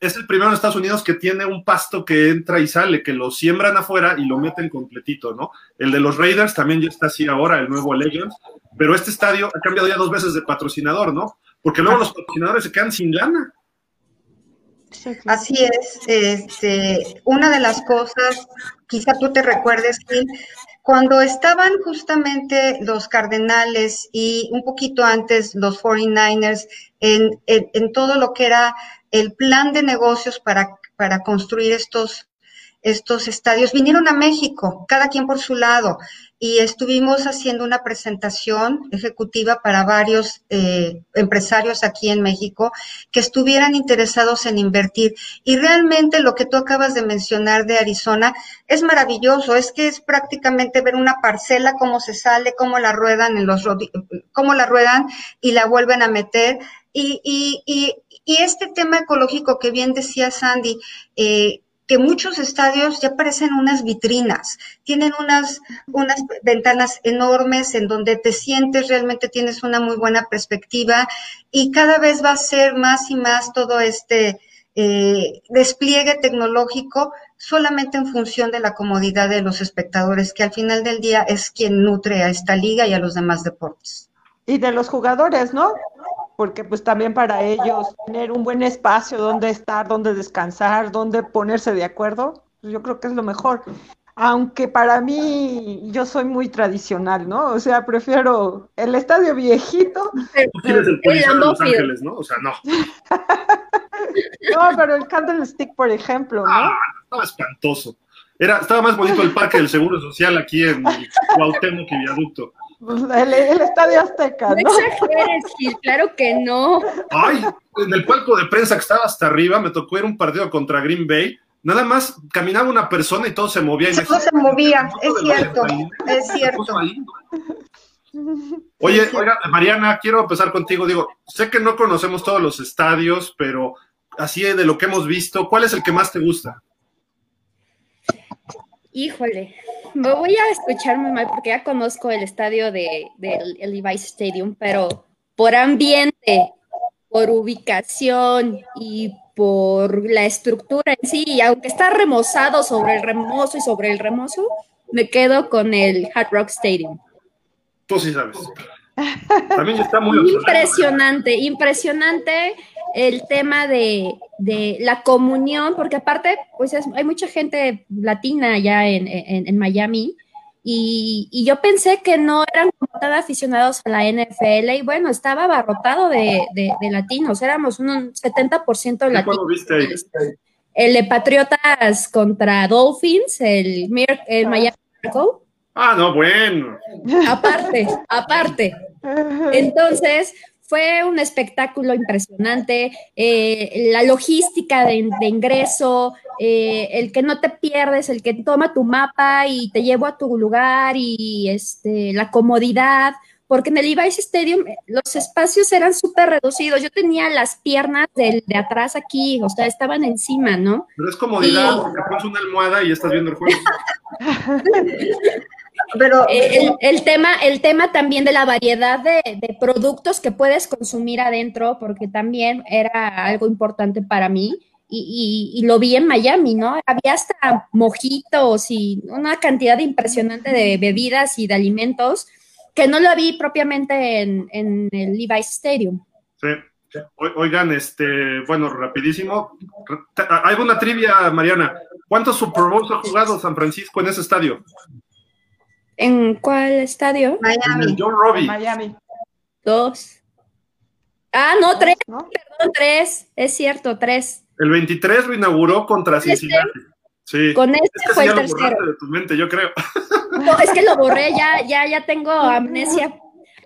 es el primero en Estados Unidos que tiene un pasto que entra y sale, que lo siembran afuera y lo meten completito, ¿no? El de los Raiders también ya está así ahora, el nuevo Legends, pero este estadio ha cambiado ya dos veces de patrocinador, ¿no? Porque luego los patrocinadores se quedan sin lana. Así es, este, una de las cosas, quizá tú te recuerdes, Gil, cuando estaban justamente los Cardenales y un poquito antes los 49ers en, en, en todo lo que era el plan de negocios para, para construir estos, estos estadios, vinieron a México, cada quien por su lado, y estuvimos haciendo una presentación ejecutiva para varios eh, empresarios aquí en México que estuvieran interesados en invertir. Y realmente lo que tú acabas de mencionar de Arizona es maravilloso, es que es prácticamente ver una parcela, cómo se sale, cómo la ruedan en los cómo la ruedan y la vuelven a meter. Y, y, y, y este tema ecológico que bien decía Sandy, eh, que muchos estadios ya parecen unas vitrinas, tienen unas, unas ventanas enormes en donde te sientes, realmente tienes una muy buena perspectiva y cada vez va a ser más y más todo este eh, despliegue tecnológico solamente en función de la comodidad de los espectadores, que al final del día es quien nutre a esta liga y a los demás deportes. Y de los jugadores, ¿no? Porque pues también para ellos tener un buen espacio donde estar, donde descansar, donde ponerse de acuerdo, pues yo creo que es lo mejor. Aunque para mí yo soy muy tradicional, ¿no? O sea, prefiero el estadio viejito. Tú tienes el policía de Los Ángeles, ¿no? O sea, no. no, pero el Candlestick, por ejemplo, ¿no? Ah, estaba espantoso. Era, estaba más bonito el parque del Seguro Social aquí en Cuauhtémoc y Viaducto. El, el, Estadio Azteca, ¿no? No exageres, Gil, claro que no. Ay, en el palco de prensa que estaba hasta arriba, me tocó ir un partido contra Green Bay. Nada más caminaba una persona y todo se movía. Y todo se movía, es cierto, es cierto. Oye, oiga, Mariana, quiero empezar contigo. Digo, sé que no conocemos todos los estadios, pero así de lo que hemos visto, ¿cuál es el que más te gusta? Híjole, me voy a escuchar muy mal porque ya conozco el estadio de, de el Levi's Stadium, pero por ambiente, por ubicación y por la estructura en sí, y aunque está remozado sobre el remozo y sobre el remozo, me quedo con el Hard Rock Stadium. Tú sí sabes. También está muy impresionante, impresionante el tema de, de, la comunión, porque aparte, pues es, hay mucha gente latina allá en, en, en Miami, y, y, yo pensé que no eran como tan aficionados a la NFL, y bueno, estaba abarrotado de, de, de latinos, éramos un 70% latinos. viste ahí? El de Patriotas contra Dolphins, el, el Miami Miracle. Ah, no, bueno. Aparte, aparte. Entonces, fue un espectáculo impresionante, eh, la logística de, de ingreso, eh, el que no te pierdes, el que toma tu mapa y te llevo a tu lugar y este, la comodidad, porque en el Levi's Stadium los espacios eran súper reducidos, yo tenía las piernas de, de, atrás aquí, o sea, estaban encima, ¿no? Pero es comodidad, y... porque pones una almohada y estás viendo el juego. Pero Eh, el, el tema, el tema también de la variedad de, de productos que puedes consumir adentro, porque también era algo importante para mí. Y, y- y lo vi en Miami, ¿no? Había hasta mojitos y una cantidad impresionante de bebidas y de alimentos que no lo vi propiamente en, en el Levi's Stadium. Sí. Oigan, este, bueno, rapidísimo. Hay una trivia, Mariana. ¿Cuántos Super Bowls ha jugado San Francisco en ese estadio? ¿En cuál estadio? Miami. John Robbie. Miami, Dos. Ah, no, tres, ¿no? perdón, tres. Es cierto, tres. El 23 lo inauguró contra Cincinnati. Sí. Con Es este que fue sí, el tercero. de tu mente, yo creo. No, es que lo borré, ya, ya, ya tengo amnesia,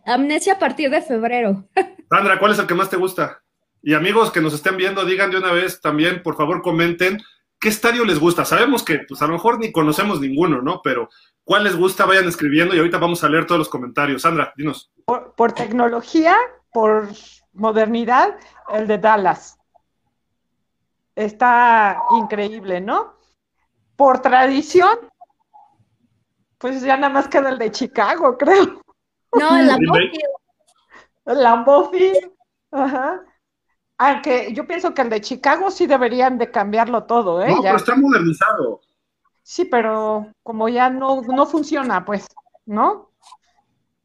amnesia a partir de febrero. Sandra, ¿cuál es el que más te gusta? Y amigos que nos estén viendo, digan de una vez también, por favor, comenten qué estadio les gusta. Sabemos que, pues a lo mejor ni conocemos ninguno, ¿no? Pero cuál les gusta, vayan escribiendo y ahorita vamos a leer todos los comentarios. Sandra, dinos. Por, por tecnología, por modernidad, el de Dallas. Está increíble, ¿no? Por tradición, pues ya nada más queda el de Chicago, creo. No, en la Green Bay. Moffield. El Lambeau Field, Ajá. Aunque yo pienso que el de Chicago sí deberían de cambiarlo todo, ¿eh? No, Ya- pero está modernizado. Sí, pero como ya no, no funciona, pues, ¿no?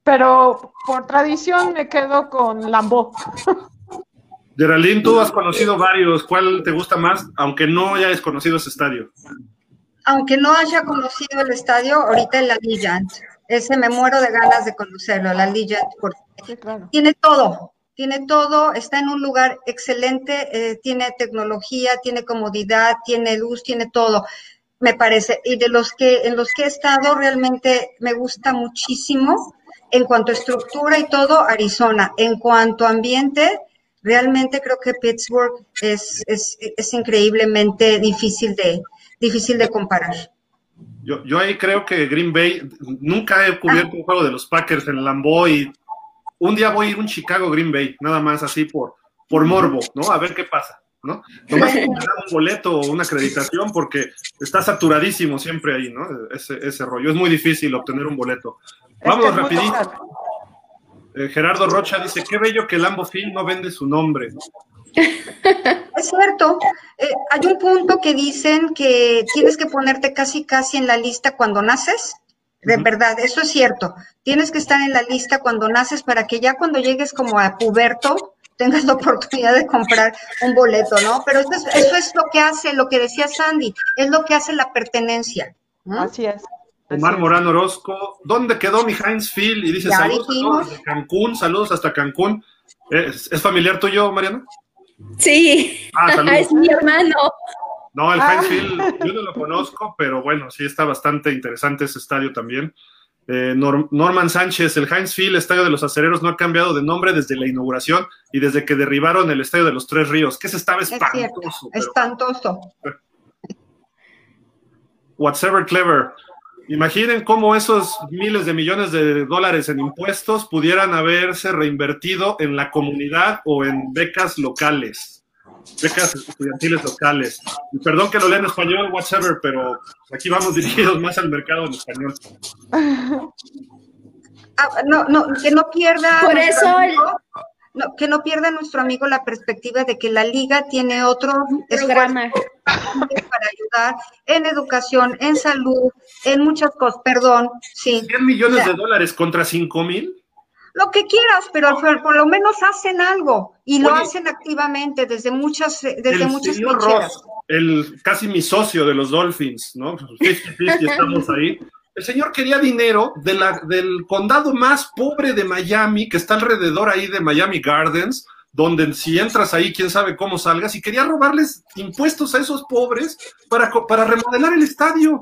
Pero por tradición me quedo con Lambeau. Geraldine, tú has conocido varios. ¿Cuál te gusta más? Aunque no hayas conocido ese estadio. Aunque no haya conocido el estadio, ahorita el Allegiant. Ese me muero de ganas de conocerlo, el Allegiant, porque Sí, claro. tiene todo, tiene todo, está en un lugar excelente, eh, tiene tecnología, tiene comodidad, tiene luz, tiene todo, me parece. Y de los que en los que he estado realmente me gusta muchísimo en cuanto a estructura y todo, Arizona. En cuanto a ambiente, realmente creo que Pittsburgh es, es, es increíblemente difícil de, difícil de comparar. Yo, yo ahí creo que Green Bay, nunca he cubierto un juego de los Packers en Lambeau y un día voy a ir a un Chicago Green Bay, nada más así por, por morbo, ¿no? A ver qué pasa, ¿no? Nomás un boleto o una acreditación porque está saturadísimo siempre ahí, ¿no? Ese, ese rollo. Es muy difícil obtener un boleto. Vamos Es que rapidito. Eh, Gerardo Rocha dice, qué bello que Lambo Field no vende su nombre. Es cierto, eh, hay un punto que dicen que tienes que ponerte casi casi en la lista cuando naces. De verdad, eso es cierto. Tienes que estar en la lista cuando naces para que ya cuando llegues como a puberto tengas la oportunidad de comprar un boleto, ¿no? Pero eso es, eso es lo que hace, lo que decía Sandy, es lo que hace la pertenencia. ¿no? Así es. Omar. Morán Orozco, ¿dónde quedó mi Heinz Field? Y dice, Ya saludos a dijimos. todos desde Cancún, saludos hasta Cancún. ¿Es, es familiar tuyo, Mariana? Sí, Ah, saludos. es mi hermano. No, el Ah. Heinz Field yo no lo conozco, pero bueno, sí está bastante interesante ese estadio también. Eh, Nor- Norman Sánchez, el Heinz Field, estadio de los acereros, no ha cambiado de nombre desde la inauguración y desde que derribaron el estadio de los Tres Ríos, que ese estaba Es cierto, espantoso. pero espantoso. whatsoever clever. Imaginen cómo esos miles de millones de dólares en impuestos pudieran haberse reinvertido en la comunidad o en becas locales, becas estudiantiles locales. Y perdón que lo lea en español, whatsoever, pero aquí vamos dirigidos más al mercado en español. Ah, no, no, que no pierda. Por nuestro eso el- amigo- no, que no pierda nuestro amigo la perspectiva de que la liga tiene otro Programa. para ayudar en educación, en salud, en muchas cosas. Perdón, sí, 100 millones de dólares contra 5 mil. Lo que quieras, pero por, lo menos hacen algo y lo hacen activamente desde muchas, desde El muchas señor. Ross, el casi mi socio de los Dolphins, ¿no? 50-50 estamos ahí. El señor quería dinero de la, del condado más pobre de Miami, que está alrededor ahí de Miami Gardens, donde si entras ahí, quién sabe cómo salgas, y quería robarles impuestos a esos pobres para, para remodelar el estadio.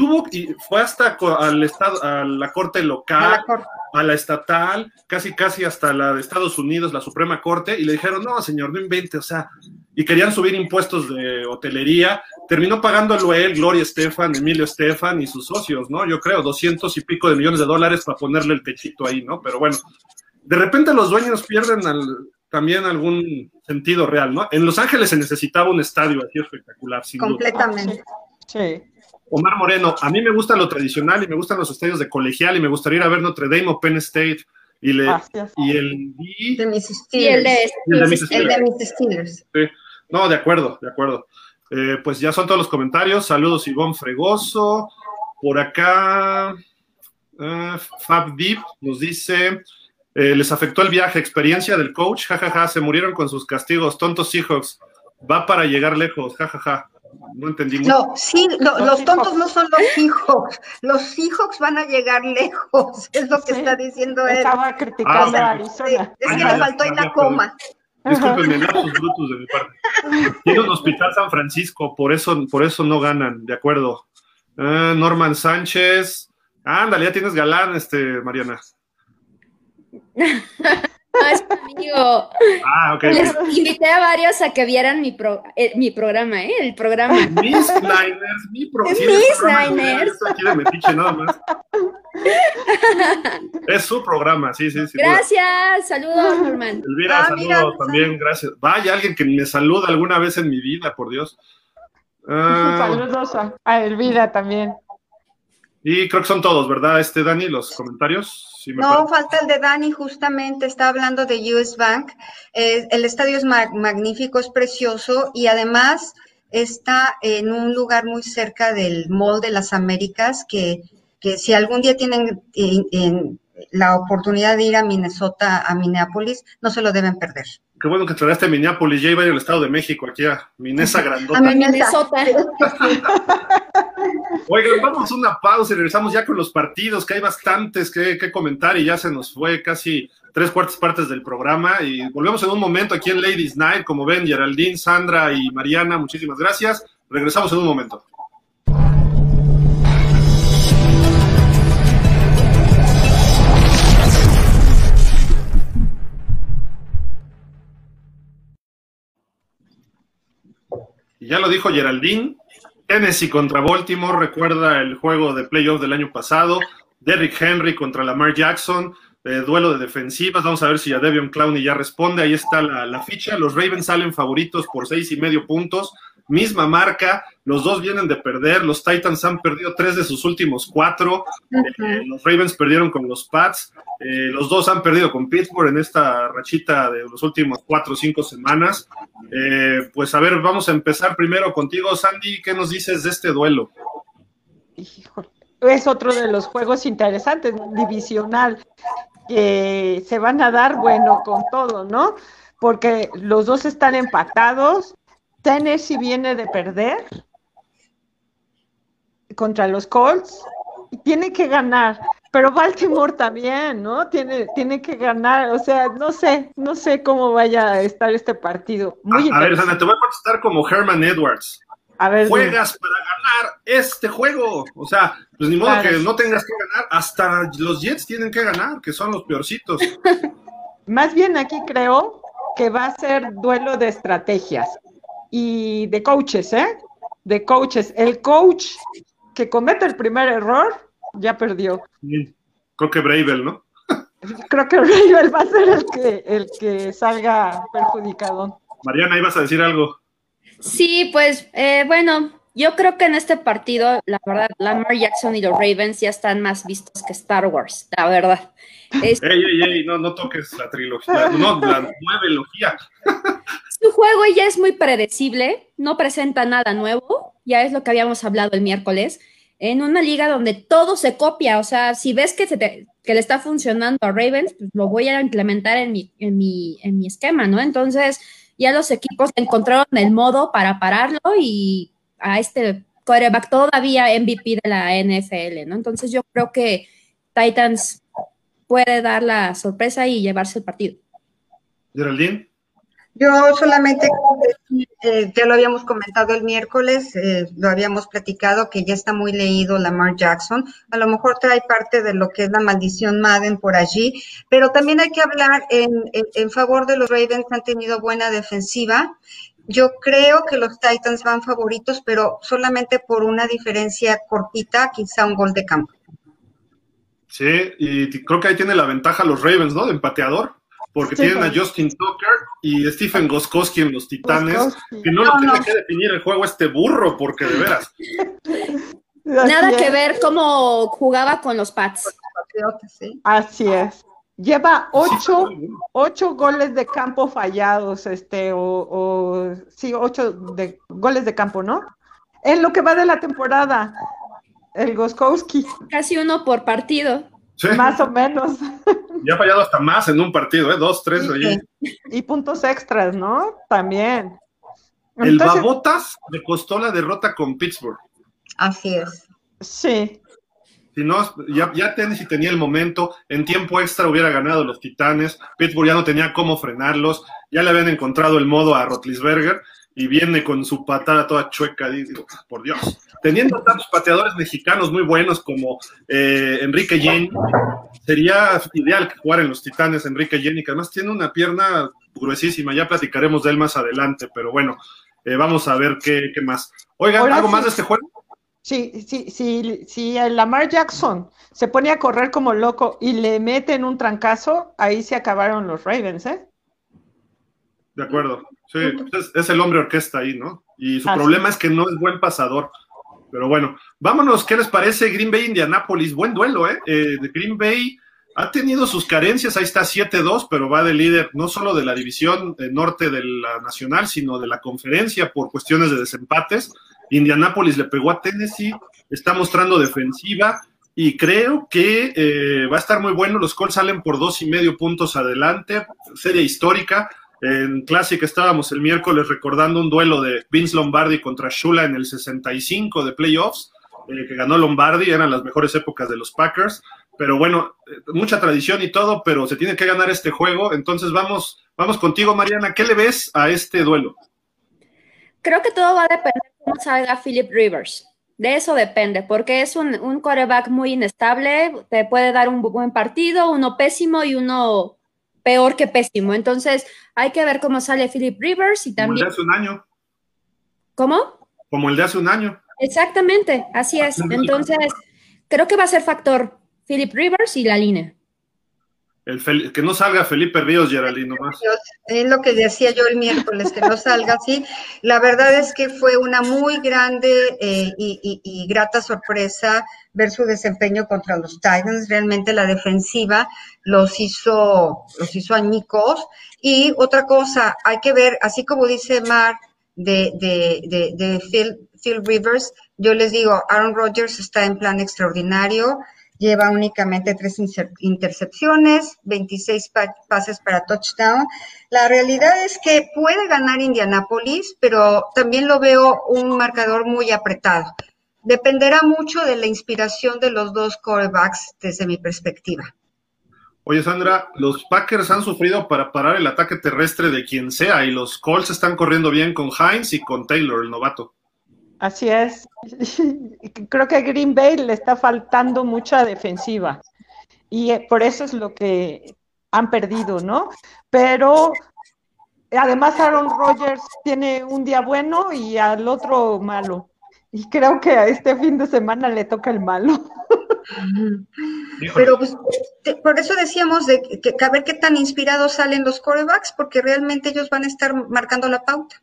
Tuvo y fue hasta al estado, a la corte A local, la a la estatal, casi casi hasta la de Estados Unidos, la Suprema Corte, y le dijeron, no, señor, no invente, o sea, y querían subir impuestos de hotelería, terminó pagándolo él, Gloria Estefan, Emilio Estefan y sus socios, ¿no? Yo creo, doscientos y pico de millones de dólares para ponerle el techito ahí, ¿no? Pero bueno, de repente los dueños pierden al- también algún sentido real, ¿no? En Los Ángeles se necesitaba un estadio así espectacular, sin duda. completamente. Sí. Omar Moreno, a mí me gusta lo tradicional y me gustan los estadios de colegial y me gustaría ir a ver Notre Dame o Penn State. Y, le, y el de mis Steelers. Y el de, mis El de mis Steelers. Sí. No, de acuerdo, de acuerdo. Eh, pues ya son todos los comentarios. Saludos, Ivonne Fregoso. Por acá, eh, Fab Deep nos dice: eh, Les afectó el viaje, experiencia del coach. jajaja, ja, ja, se murieron con sus castigos. Tontos Seahawks. Va para llegar lejos, jajaja. Ja, no entendí mucho. No, sí, lo, los, los tontos no son los Seahawks. Los Seahawks van a llegar lejos, es lo que sí, está diciendo él. Estaba criticando ah, a Arizona. Es que le faltó en la coma. Disculpenme, lapsus brutos de mi parte. Tiene un hospital San Francisco, por eso, por eso no ganan, de acuerdo. Uh, Norman Sánchez. Ándale, ya tienes galán, este, Mariana. No, es amigo. Ah, ok. Les invité a varios a que vieran mi, pro, eh, mi programa, ¿eh? El programa. Miss Liners, mi pro sí, Miss Liners. Aquí de metiche nada más. es su programa, sí, sí, sí. Gracias, saludos, Norman. Elvira, ah, saludos también, gracias. Vaya, alguien que me saluda alguna vez en mi vida, por Dios. Uh, saludos a, a Elvira también. Y creo que son todos, ¿verdad, este Dani, los comentarios? Sí no, falta el de Dani, justamente está hablando de US Bank. Eh, el estadio es mag magnífico, es precioso y además está en un lugar muy cerca del Mall de las Américas, que, que si algún día tienen en, en la oportunidad de ir a Minnesota, a Minneapolis, no se lo deben perder. Qué bueno que traerás a Minneapolis, ya iba al Estado de México, aquí a Minesa Grandota. A Minnesota. Oigan, vamos a una pausa y regresamos ya con los partidos, que hay bastantes que, que, comentar y ya se nos fue casi tres cuartas partes del programa y volvemos en un momento aquí en Ladies Night, como ven, Geraldine, Sandra y Mariana, muchísimas gracias. Regresamos en un momento. Y ya lo dijo Geraldine, Tennessee contra Baltimore, recuerda el juego de playoff del año pasado, Derrick Henry contra Lamar Jackson, eh, duelo de defensivas, vamos a ver si a Devion Clowney ya responde, ahí está la, la, ficha, los Ravens salen favoritos por seis y medio puntos, misma marca, los dos vienen de perder, los Titans han perdido tres de sus últimos cuatro, uh -huh. eh, los Ravens perdieron con los Pats, eh, los dos han perdido con Pittsburgh en esta rachita de los últimos cuatro o cinco semanas. Eh, pues a ver, vamos a empezar primero contigo, Sandy, ¿qué nos dices de este duelo? Es otro de los juegos interesantes, divisional, que se van a dar, bueno, con todo, ¿no? Porque los dos están empatados, Tennessee viene de perder contra los Colts y tiene que ganar, pero Baltimore también, ¿no? Tiene, tiene que ganar, o sea, no sé, no sé cómo vaya a estar este partido. Muy a, a ver, Sana, te voy a contestar como Herman Edwards. A ver, Juegas para ganar este juego. O sea, pues ni modo claro. que no tengas que ganar. Hasta los Jets tienen que ganar, que son los peorcitos. Más bien aquí creo que va a ser duelo de estrategias y de coaches, ¿eh? De coaches. El coach que comete el primer error ya perdió. Creo que Bravel, ¿no? Creo que Bravel va a ser el que, el que salga perjudicado. Mariana, ibas a decir algo. Sí, pues eh, bueno, yo creo que en este partido, la verdad, Lamar Jackson y los Ravens ya están más vistos que Star Wars, la verdad. Es... Ey, ey, ey, no, no toques la trilogía, no, la nuevelogía. Su juego ya es muy predecible, no presenta nada nuevo, ya es lo que habíamos hablado el miércoles, en una liga donde todo se copia, o sea, si ves que, se te, que le está funcionando a Ravens, pues lo voy a implementar en mi, en mi, en mi esquema, ¿no? Entonces, ya los equipos encontraron el modo para pararlo y a este quarterback todavía MVP de la NFL, ¿no? Entonces yo creo que Titans puede dar la sorpresa y llevarse el partido. Geraldine. Yo solamente, eh, ya lo habíamos comentado el miércoles, eh, lo habíamos platicado, que ya está muy leído Lamar Jackson. A lo mejor trae parte de lo que es la maldición Madden por allí, pero también hay que hablar en, en, en favor de los Ravens, han tenido buena defensiva. Yo creo que los Titans van favoritos, pero solamente por una diferencia cortita, quizá un gol de campo. Sí, y creo que ahí tiene la ventaja los Ravens, ¿no? De empateador porque sí, tienen a Justin Tucker y Stephen Goskowski en los Titanes, Goskowski. que no, no lo tiene no. que definir el juego este burro, porque de veras. Nada que ver cómo jugaba con los Pats. Así es. Lleva ocho, ocho goles de campo fallados, este, o, sí, ocho de, goles de campo, ¿no? En lo que va de la temporada, el Goskowski. Casi uno por partido. Más o menos. Ya ha fallado hasta más en un partido, ¿eh? Dos, tres. Y, puntos extras, ¿no? También. el Babotas le costó la derrota con Pittsburgh. Así es. Sí. Si no, ya, ya Tennessee tenía el momento, en tiempo extra hubiera ganado los Titanes, Pittsburgh ya no tenía cómo frenarlos, ya le habían encontrado el modo a Rotlisberger y viene con su patada toda chueca, digo, por Dios. Teniendo tantos pateadores mexicanos muy buenos como eh, Enrique Jenny, sería ideal que jugara en los Titanes Enrique Jenny, que además tiene una pierna gruesísima, ya platicaremos de él más adelante, pero bueno, eh, vamos a ver qué, qué más. Oigan, ¿algo más de este juego? Sí, sí, sí, si el Lamar Jackson se pone a correr como loco y le meten un trancazo, ahí se acabaron los Ravens, ¿eh? De acuerdo, sí, es, el hombre orquesta ahí, ¿no? Y su problema es que no es buen pasador. Pero bueno, vámonos, ¿qué les parece Green Bay Indianapolis? Buen duelo, ¿eh? eh de Green Bay ha tenido sus carencias, ahí está 7-2, pero va de líder no solo de la división norte de la nacional, sino de la conferencia por cuestiones de desempates. Indianapolis le pegó a Tennessee, está mostrando defensiva y creo que eh, va a estar muy bueno. Los Colts salen por dos y medio puntos adelante, serie histórica. En Classic estábamos el miércoles recordando un duelo de Vince Lombardi contra Shula en el 65 de playoffs, eh, que ganó Lombardi, eran las mejores épocas de los Packers. Pero bueno, eh, mucha tradición y todo, pero se tiene que ganar este juego. Entonces vamos, vamos contigo, Mariana. ¿Qué le ves a este duelo? Creo que todo va a depender cómo salga Philip Rivers. De eso depende, porque es un, un quarterback muy inestable, te puede dar un buen partido, uno pésimo y uno peor que pésimo. Entonces, hay que ver cómo sale Philip Rivers y también. Como el de hace un año. ¿Cómo? Como el de hace un año. Exactamente, así es. Entonces, creo que va a ser factor Philip Rivers y la línea que no salga Felipe Ríos, Geraldine, nomás. Es lo que decía yo el miércoles, que no salga así. La verdad es que fue una muy grande eh, y, grata sorpresa ver su desempeño contra los Titans. Realmente la defensiva los hizo, los hizo añicos. Y otra cosa, hay que ver, así como dice Mar de, de, de Phil, Phil Rivers, yo les digo, Aaron Rodgers está en plan extraordinario lleva únicamente tres intercepciones, 26 pases para touchdown. La realidad es que puede ganar Indianapolis, pero también lo veo un marcador muy apretado. Dependerá mucho de la inspiración de los dos quarterbacks desde mi perspectiva. Oye, Sandra, los Packers han sufrido para parar el ataque terrestre de quien sea y los Colts están corriendo bien con Hines y con Taylor, el novato. Así es. Creo que a Green Bay le está faltando mucha defensiva y eh, por eso es lo que han perdido, ¿no? Pero además Aaron Rodgers tiene un día bueno y al otro malo. Y creo que a este fin de semana le toca el malo. Pero pues, por eso decíamos de que, que, a ver qué tan inspirados salen los corebacks, porque realmente ellos van a estar marcando la pauta.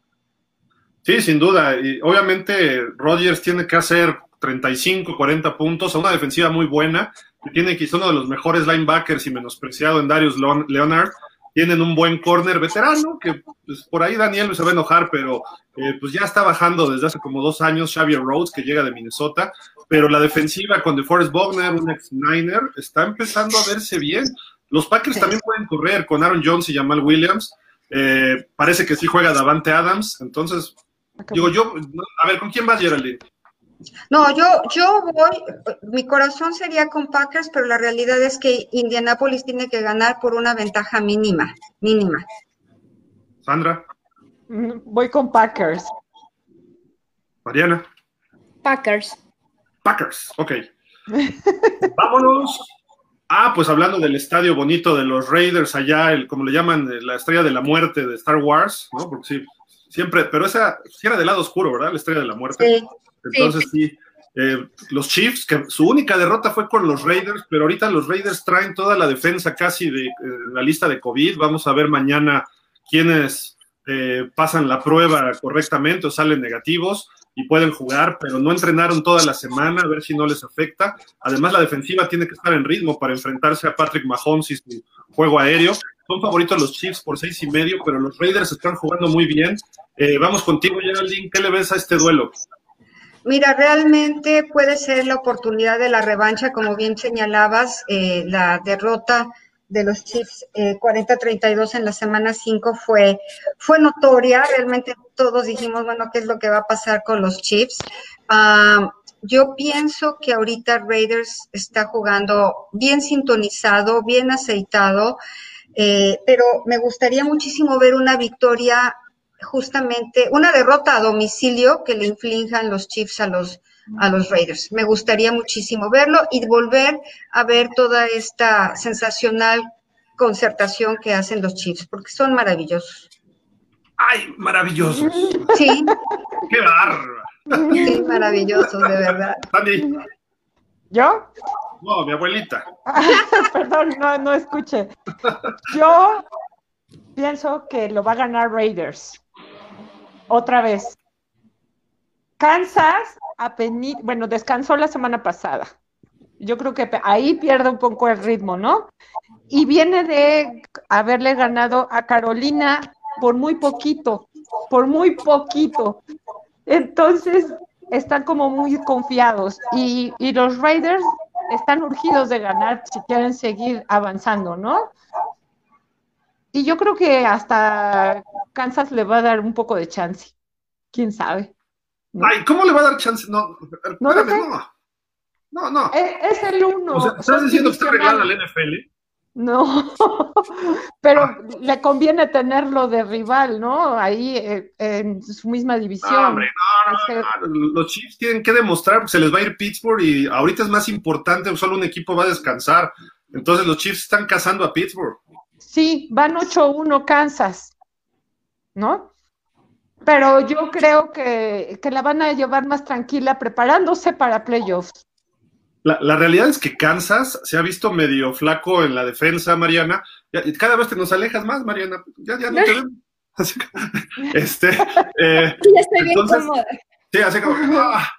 Sí, sin duda. Y obviamente Rodgers tiene que hacer 35, 40 puntos a una defensiva muy buena. Que tiene quizá uno de los mejores linebackers y menospreciado en Darius Leonard. Tienen un buen corner veterano, que pues, por ahí Daniel se va a enojar, pero eh, pues ya está bajando desde hace como dos años Xavier Rhodes, que llega de Minnesota. Pero la defensiva con DeForest Bogner, un ex-Niner, está empezando a verse bien. Los Packers también pueden correr con Aaron Jones y Jamal Williams. Eh, parece que sí juega Davante Adams, entonces Digo, yo, a ver, ¿con quién vas, Geraldine? No, yo, yo voy, mi corazón sería con Packers, pero la realidad es que Indianapolis tiene que ganar por una ventaja mínima, mínima. Sandra. Mm, voy con Packers. Mariana. Packers. Packers, ok. Vámonos. Ah, pues hablando del estadio bonito de los Raiders, allá, el, como le llaman, la estrella de la muerte de Star Wars, ¿no? Porque sí, Siempre, pero esa sí era del lado oscuro, ¿verdad? La estrella de la muerte. Entonces sí. Eh, los Chiefs, que su única derrota fue con los Raiders, pero ahorita los Raiders traen toda la defensa casi de eh, la lista de COVID. Vamos a ver mañana quiénes eh, pasan la prueba correctamente o salen negativos. y pueden jugar, pero no entrenaron toda la semana, a ver si no les afecta. Además, la defensiva tiene que estar en ritmo para enfrentarse a Patrick Mahomes y su juego aéreo. Son favoritos los Chiefs por seis y medio, pero los Raiders están jugando muy bien. Eh, vamos contigo, Geraldine. ¿Qué le ves a este duelo? Mira, realmente puede ser la oportunidad de la revancha, como bien señalabas, eh, la derrota de los Chiefs eh, 40-32 en la semana 5 fue, fue notoria. Realmente todos dijimos, bueno, ¿qué es lo que va a pasar con los Chiefs? Ah, yo pienso que ahorita Raiders está jugando bien sintonizado, bien aceitado, eh, pero me gustaría muchísimo ver una victoria, justamente, una derrota a domicilio que le inflijan los Chiefs a los, a los Raiders. Me gustaría muchísimo verlo y volver a ver toda esta sensacional concertación que hacen los Chiefs, porque son maravillosos. ¡Ay, maravillosos! Sí. ¡Qué bárbaro! Sí, maravillosos, de verdad. Sandy. ¿Yo? No, mi abuelita. Perdón, no, no escuché. Yo pienso que lo va a ganar Raiders. Otra vez. Kansas, bueno, descansó la semana pasada. Yo creo que ahí pierde un poco el ritmo, ¿no? Y viene de haberle ganado a Carolina por muy poquito, por muy poquito. Entonces, están como muy confiados. Y, y los Raiders están urgidos de ganar si quieren seguir avanzando, ¿no? Y yo creo que hasta Kansas le va a dar un poco de chance. ¿Quién sabe? Ay, ¿cómo le va a dar chance? No, no, espérame, no. No, no. Es, es el uno. O sea, ¿Estás diciendo que está arreglada la NFL? No, pero ah. le conviene tenerlo de rival, ¿no? Ahí eh, en su misma división. No, hombre, no, no, no, Los Chiefs tienen que demostrar, se les va a ir Pittsburgh y ahorita es más importante, solo un equipo va a descansar. Entonces los Chiefs están cazando a Pittsburgh. Sí, van 8-1 Kansas, ¿no? Pero yo creo que, que la van a llevar más tranquila preparándose para playoffs. La, realidad es que Kansas se ha visto medio flaco en la defensa, Mariana. cada vez te nos alejas más, Mariana. Ya, ya no te vemos. este, eh, ya estoy bien cómoda. Sí, así como. Ah.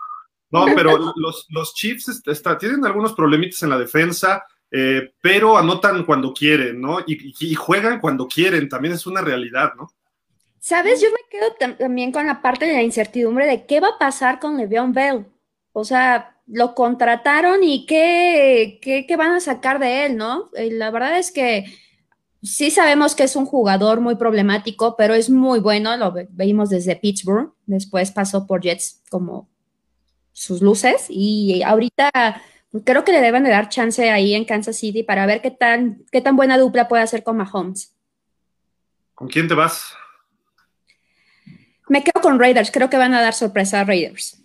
No, pero los, los Chiefs está, tienen algunos problemitas en la defensa, eh, pero anotan cuando quieren, ¿no? Y, juegan cuando quieren, también es una realidad, ¿no? Sabes, yo me quedo también con la parte de la incertidumbre de qué va a pasar con Le'Veon Bell. O sea, lo contrataron y qué, qué, van a sacar de él, ¿no? Eh, la verdad es que sí sabemos que es un jugador muy problemático, pero es muy bueno, lo vimos desde Pittsburgh, después pasó por Jets como sus luces y ahorita creo que le deben de dar chance ahí en Kansas City para ver qué tan, qué tan buena dupla puede hacer con Mahomes. ¿Con quién te vas? Me quedo con Raiders, creo que van a dar sorpresa a Raiders.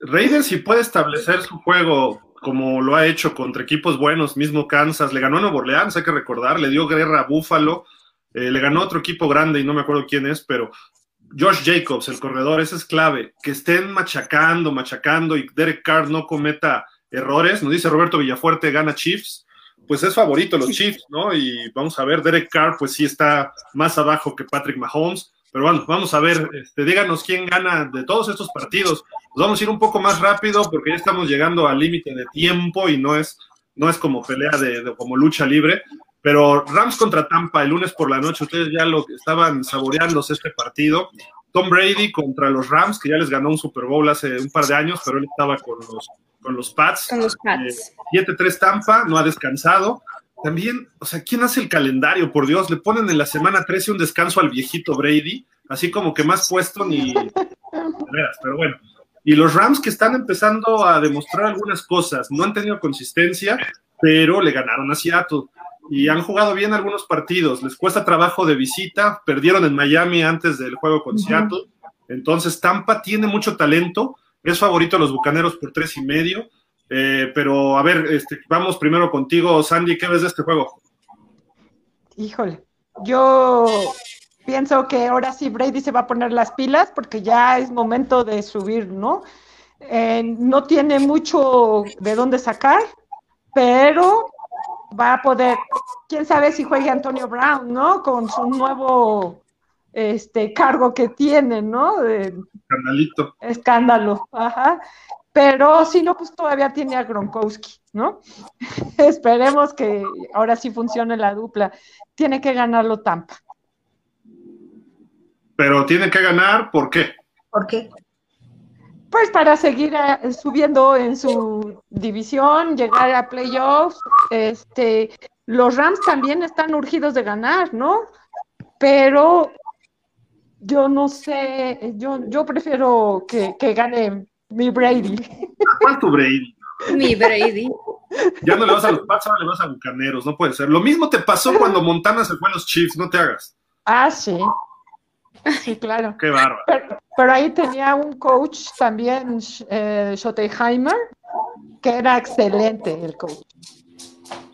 Raiders si puede establecer su juego como lo ha hecho contra equipos buenos, mismo Kansas, le ganó a Nuevo Orleans, hay que recordar, le dio guerra a Buffalo, eh, le ganó otro equipo grande y no me acuerdo quién es, pero Josh Jacobs, el corredor, ese es clave, que estén machacando, machacando y Derek Carr no cometa errores, nos dice Roberto Villafuerte, gana Chiefs, pues es favorito los Chiefs, ¿no? Y vamos a ver, Derek Carr pues sí está más abajo que Patrick Mahomes, pero bueno, vamos a ver, este, díganos quién gana de todos estos partidos. Nos vamos a ir un poco más rápido porque ya estamos llegando al límite de tiempo y no es, no es como pelea de, como lucha libre. Pero Rams contra Tampa el lunes por la noche, ustedes ya lo estaban saboreándose este partido. Tom Brady contra los Rams, que ya les ganó un Super Bowl hace un par de años, pero él estaba con los, con los Pats. Con los Pats. 7-3 eh, Tampa, no ha descansado. También, o sea, ¿quién hace el calendario? Por Dios, le ponen en la semana 13 un descanso al viejito Brady, así como que más puesto ni. pero bueno. Y los Rams que están empezando a demostrar algunas cosas, no han tenido consistencia, pero le ganaron a Seattle y han jugado bien algunos partidos. Les cuesta trabajo de visita, perdieron en Miami antes del juego con Seattle. Entonces, Tampa tiene mucho talento, es favorito a los bucaneros por tres y medio. Eh, pero a ver, este, vamos primero contigo, Sandy, ¿qué ves de este juego? Híjole, yo pienso que ahora sí Brady se va a poner las pilas porque ya es momento de subir, ¿no? Eh, no tiene mucho de dónde sacar, pero va a poder, quién sabe si juegue Antonio Brown, ¿no? Con su nuevo este cargo que tiene, ¿no? De, Escandalito. escándalo, ajá. Pero si no, pues todavía tiene a Gronkowski, ¿no? Esperemos que ahora sí funcione la dupla. Tiene que ganarlo Tampa. Pero tiene que ganar, ¿por qué? ¿Por qué? Pues para seguir eh, subiendo en su división, llegar a playoffs, este, los Rams también están urgidos de ganar, ¿no? Pero yo no sé, yo, yo prefiero que, que gane mi Brady. ¿Cuál tu Brady? Mi Brady. Ya no le vas a los Pats, ahora le vas a Bucaneros, no puede ser. Lo mismo te pasó cuando Montana se fue a los Chiefs, no te hagas. Ah, sí. Sí, claro. Qué bárbaro. Pero, pero ahí tenía un coach también, eh, Schottenheimer, que era excelente el coach.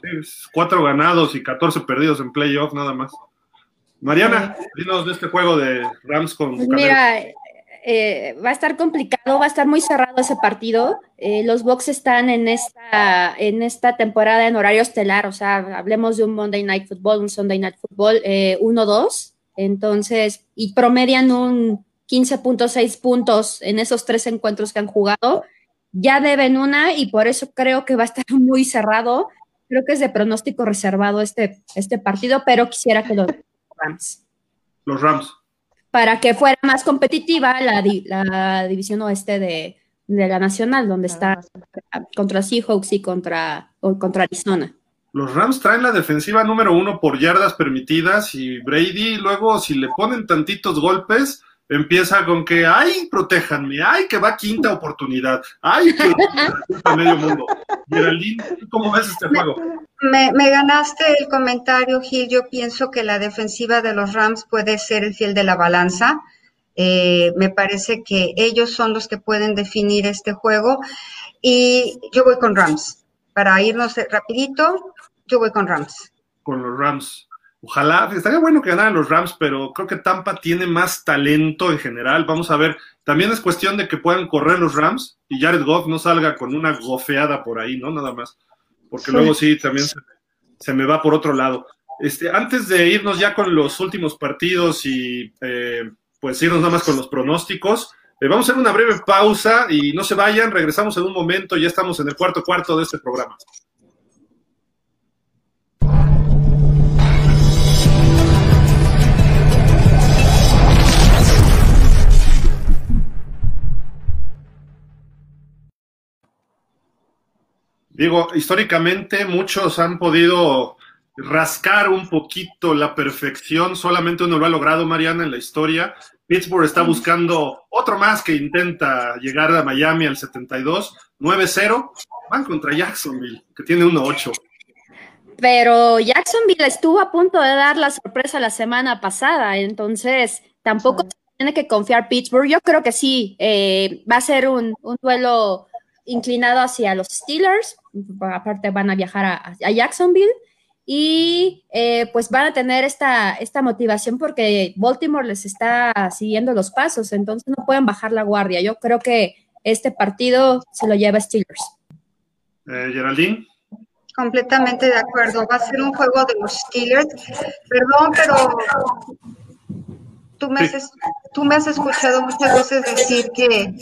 Sí, cuatro ganados y 14 perdidos en playoff, nada más. Mariana, dinos de este juego de Rams con Pues mira, eh, va a estar complicado, va a estar muy cerrado ese partido. Eh, los Bucks están en esta, en esta temporada en horario estelar, o sea, hablemos de un Monday Night Football, un Sunday Night Football, eh, 1-2, entonces, y promedian un 15.6 puntos en esos tres encuentros que han jugado. Ya deben una y por eso creo que va a estar muy cerrado. Creo que es de pronóstico reservado este, este partido, pero quisiera que los Rams Los Rams. para que fuera más competitiva la, la división oeste de, de la nacional, donde está contra Seahawks y contra, o contra Arizona. Los Rams traen la defensiva número uno por yardas permitidas y Brady luego si le ponen tantitos golpes empieza con que ay, protéjanme, ay, que va quinta oportunidad, ay, que medio mundo. Geraldine, ¿tú ¿cómo ves este juego? Me, me ganaste el comentario, Gil. Yo pienso que la defensiva de los Rams puede ser el fiel de la balanza. Eh, me parece que ellos son los que pueden definir este juego. Y yo voy con Rams. Para irnos rapidito, yo voy con Rams. con los Rams. Ojalá, estaría bueno que ganaran los Rams, pero creo que Tampa tiene más talento en general. Vamos a ver, también es cuestión de que puedan correr los Rams y Jared Goff no salga con una gofeada por ahí, ¿no? Nada más. Porque luego sí, también se, se me va por otro lado. Este, antes de irnos ya con los últimos partidos y eh, pues irnos nada más con los pronósticos, eh, vamos a hacer una breve pausa y no se vayan, regresamos en un momento, ya estamos en el cuarto cuarto de este programa. Digo, históricamente muchos han podido rascar un poquito la perfección, solamente uno lo ha logrado, Mariana, en la historia. Pittsburgh está buscando otro más que intenta llegar a Miami al 72, 9-0, van contra Jacksonville, que tiene 1-8. Pero Jacksonville estuvo a punto de dar la sorpresa la semana pasada, entonces tampoco Sí. tiene que confiar Pittsburgh. Yo creo que sí, eh, va a ser un, un duelo inclinado hacia los Steelers, aparte van a viajar a, a Jacksonville y eh, pues van a tener esta, esta motivación porque Baltimore les está siguiendo los pasos, entonces no pueden bajar la guardia. Yo creo que este partido se lo lleva Steelers. Eh, Geraldine. Completamente de acuerdo. Va a ser un juego de los Steelers. Perdón, pero tú me, Sí. has, tú me has escuchado muchas veces decir que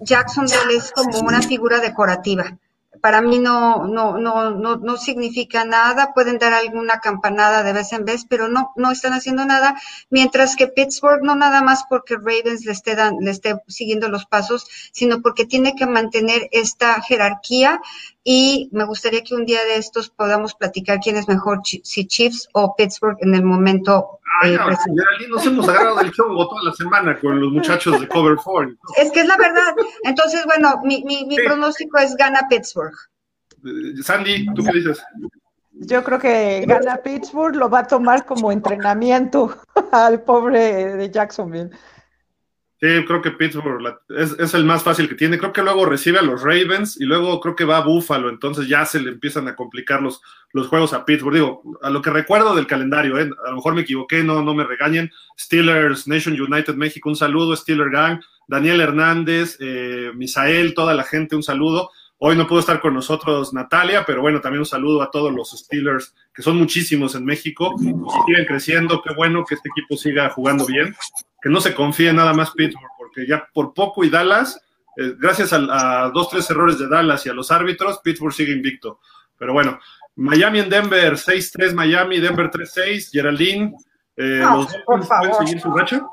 Jacksonville es como una figura decorativa. Para mí no, no, no, no, no significa nada. Pueden dar alguna campanada de vez en vez, pero no, no están haciendo nada. Mientras que Pittsburgh, no nada más porque Ravens le esté, dan- le esté siguiendo los pasos, sino porque tiene que mantener esta jerarquía y me gustaría que un día de estos podamos platicar quién es mejor, si Chiefs o Pittsburgh en el momento Ay, eh, no, presente. Geraldine, nos hemos agarrado del chongo toda la semana con los muchachos de Cover 4. Es que es la verdad. Entonces, bueno, mi, mi, mi Sí. pronóstico es gana Pittsburgh. Eh, Sandy, ¿tú qué dices? Yo creo que gana Pittsburgh, lo va a tomar como entrenamiento al pobre de Jacksonville. Sí, creo que Pittsburgh es, el más fácil que tiene. Creo que luego recibe a los Ravens y luego creo que va a Buffalo. Entonces ya se le empiezan a complicar los, los juegos a Pittsburgh. Digo, a lo que recuerdo del calendario, ¿eh? a lo mejor me equivoqué, no, no me regañen. Steelers, Nation United México, un saludo. Steeler Gang, Daniel Hernández, eh, Misael, toda la gente, un saludo. Hoy no pudo estar con nosotros Natalia, pero bueno, también un saludo a todos los Steelers, que son muchísimos en México, siguen creciendo, qué bueno que este equipo siga jugando bien, que no se confíe nada más Pittsburgh, porque ya por poco y Dallas, eh, gracias a, a, dos, tres errores de Dallas y a los árbitros, Pittsburgh sigue invicto. Pero bueno, Miami en Denver, 6-3 Miami, Denver 3-6, Geraldine, eh, No, ¿los por pueden seguir su racha?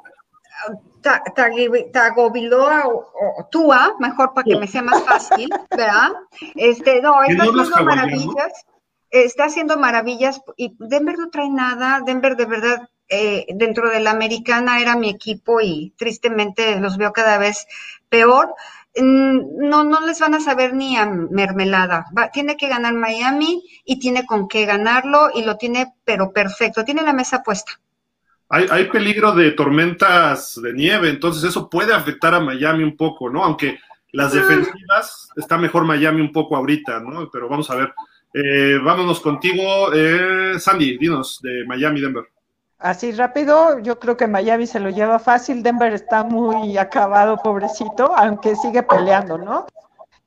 Tagoviloa o, o Tua, mejor para que me sea más fácil, ¿verdad? Este, no, ¿Que está no haciendo maravillas, está haciendo maravillas y Denver no trae nada, Denver de verdad eh, dentro de la americana era mi equipo y tristemente los veo cada vez peor. Mm, No, no les van a saber ni a mermelada. Va- tiene que ganar Miami y tiene con qué ganarlo y lo tiene, pero perfecto. Tiene la mesa puesta. Hay, hay peligro de tormentas de nieve, entonces eso puede afectar a Miami un poco, ¿no? Aunque las defensivas está mejor Miami un poco ahorita, ¿no? Pero vamos a ver. Eh, vámonos contigo, eh, Sandy, dinos de Miami, Denver. Así rápido, yo creo que Miami se lo lleva fácil, Denver está muy acabado, pobrecito, aunque sigue peleando, ¿no?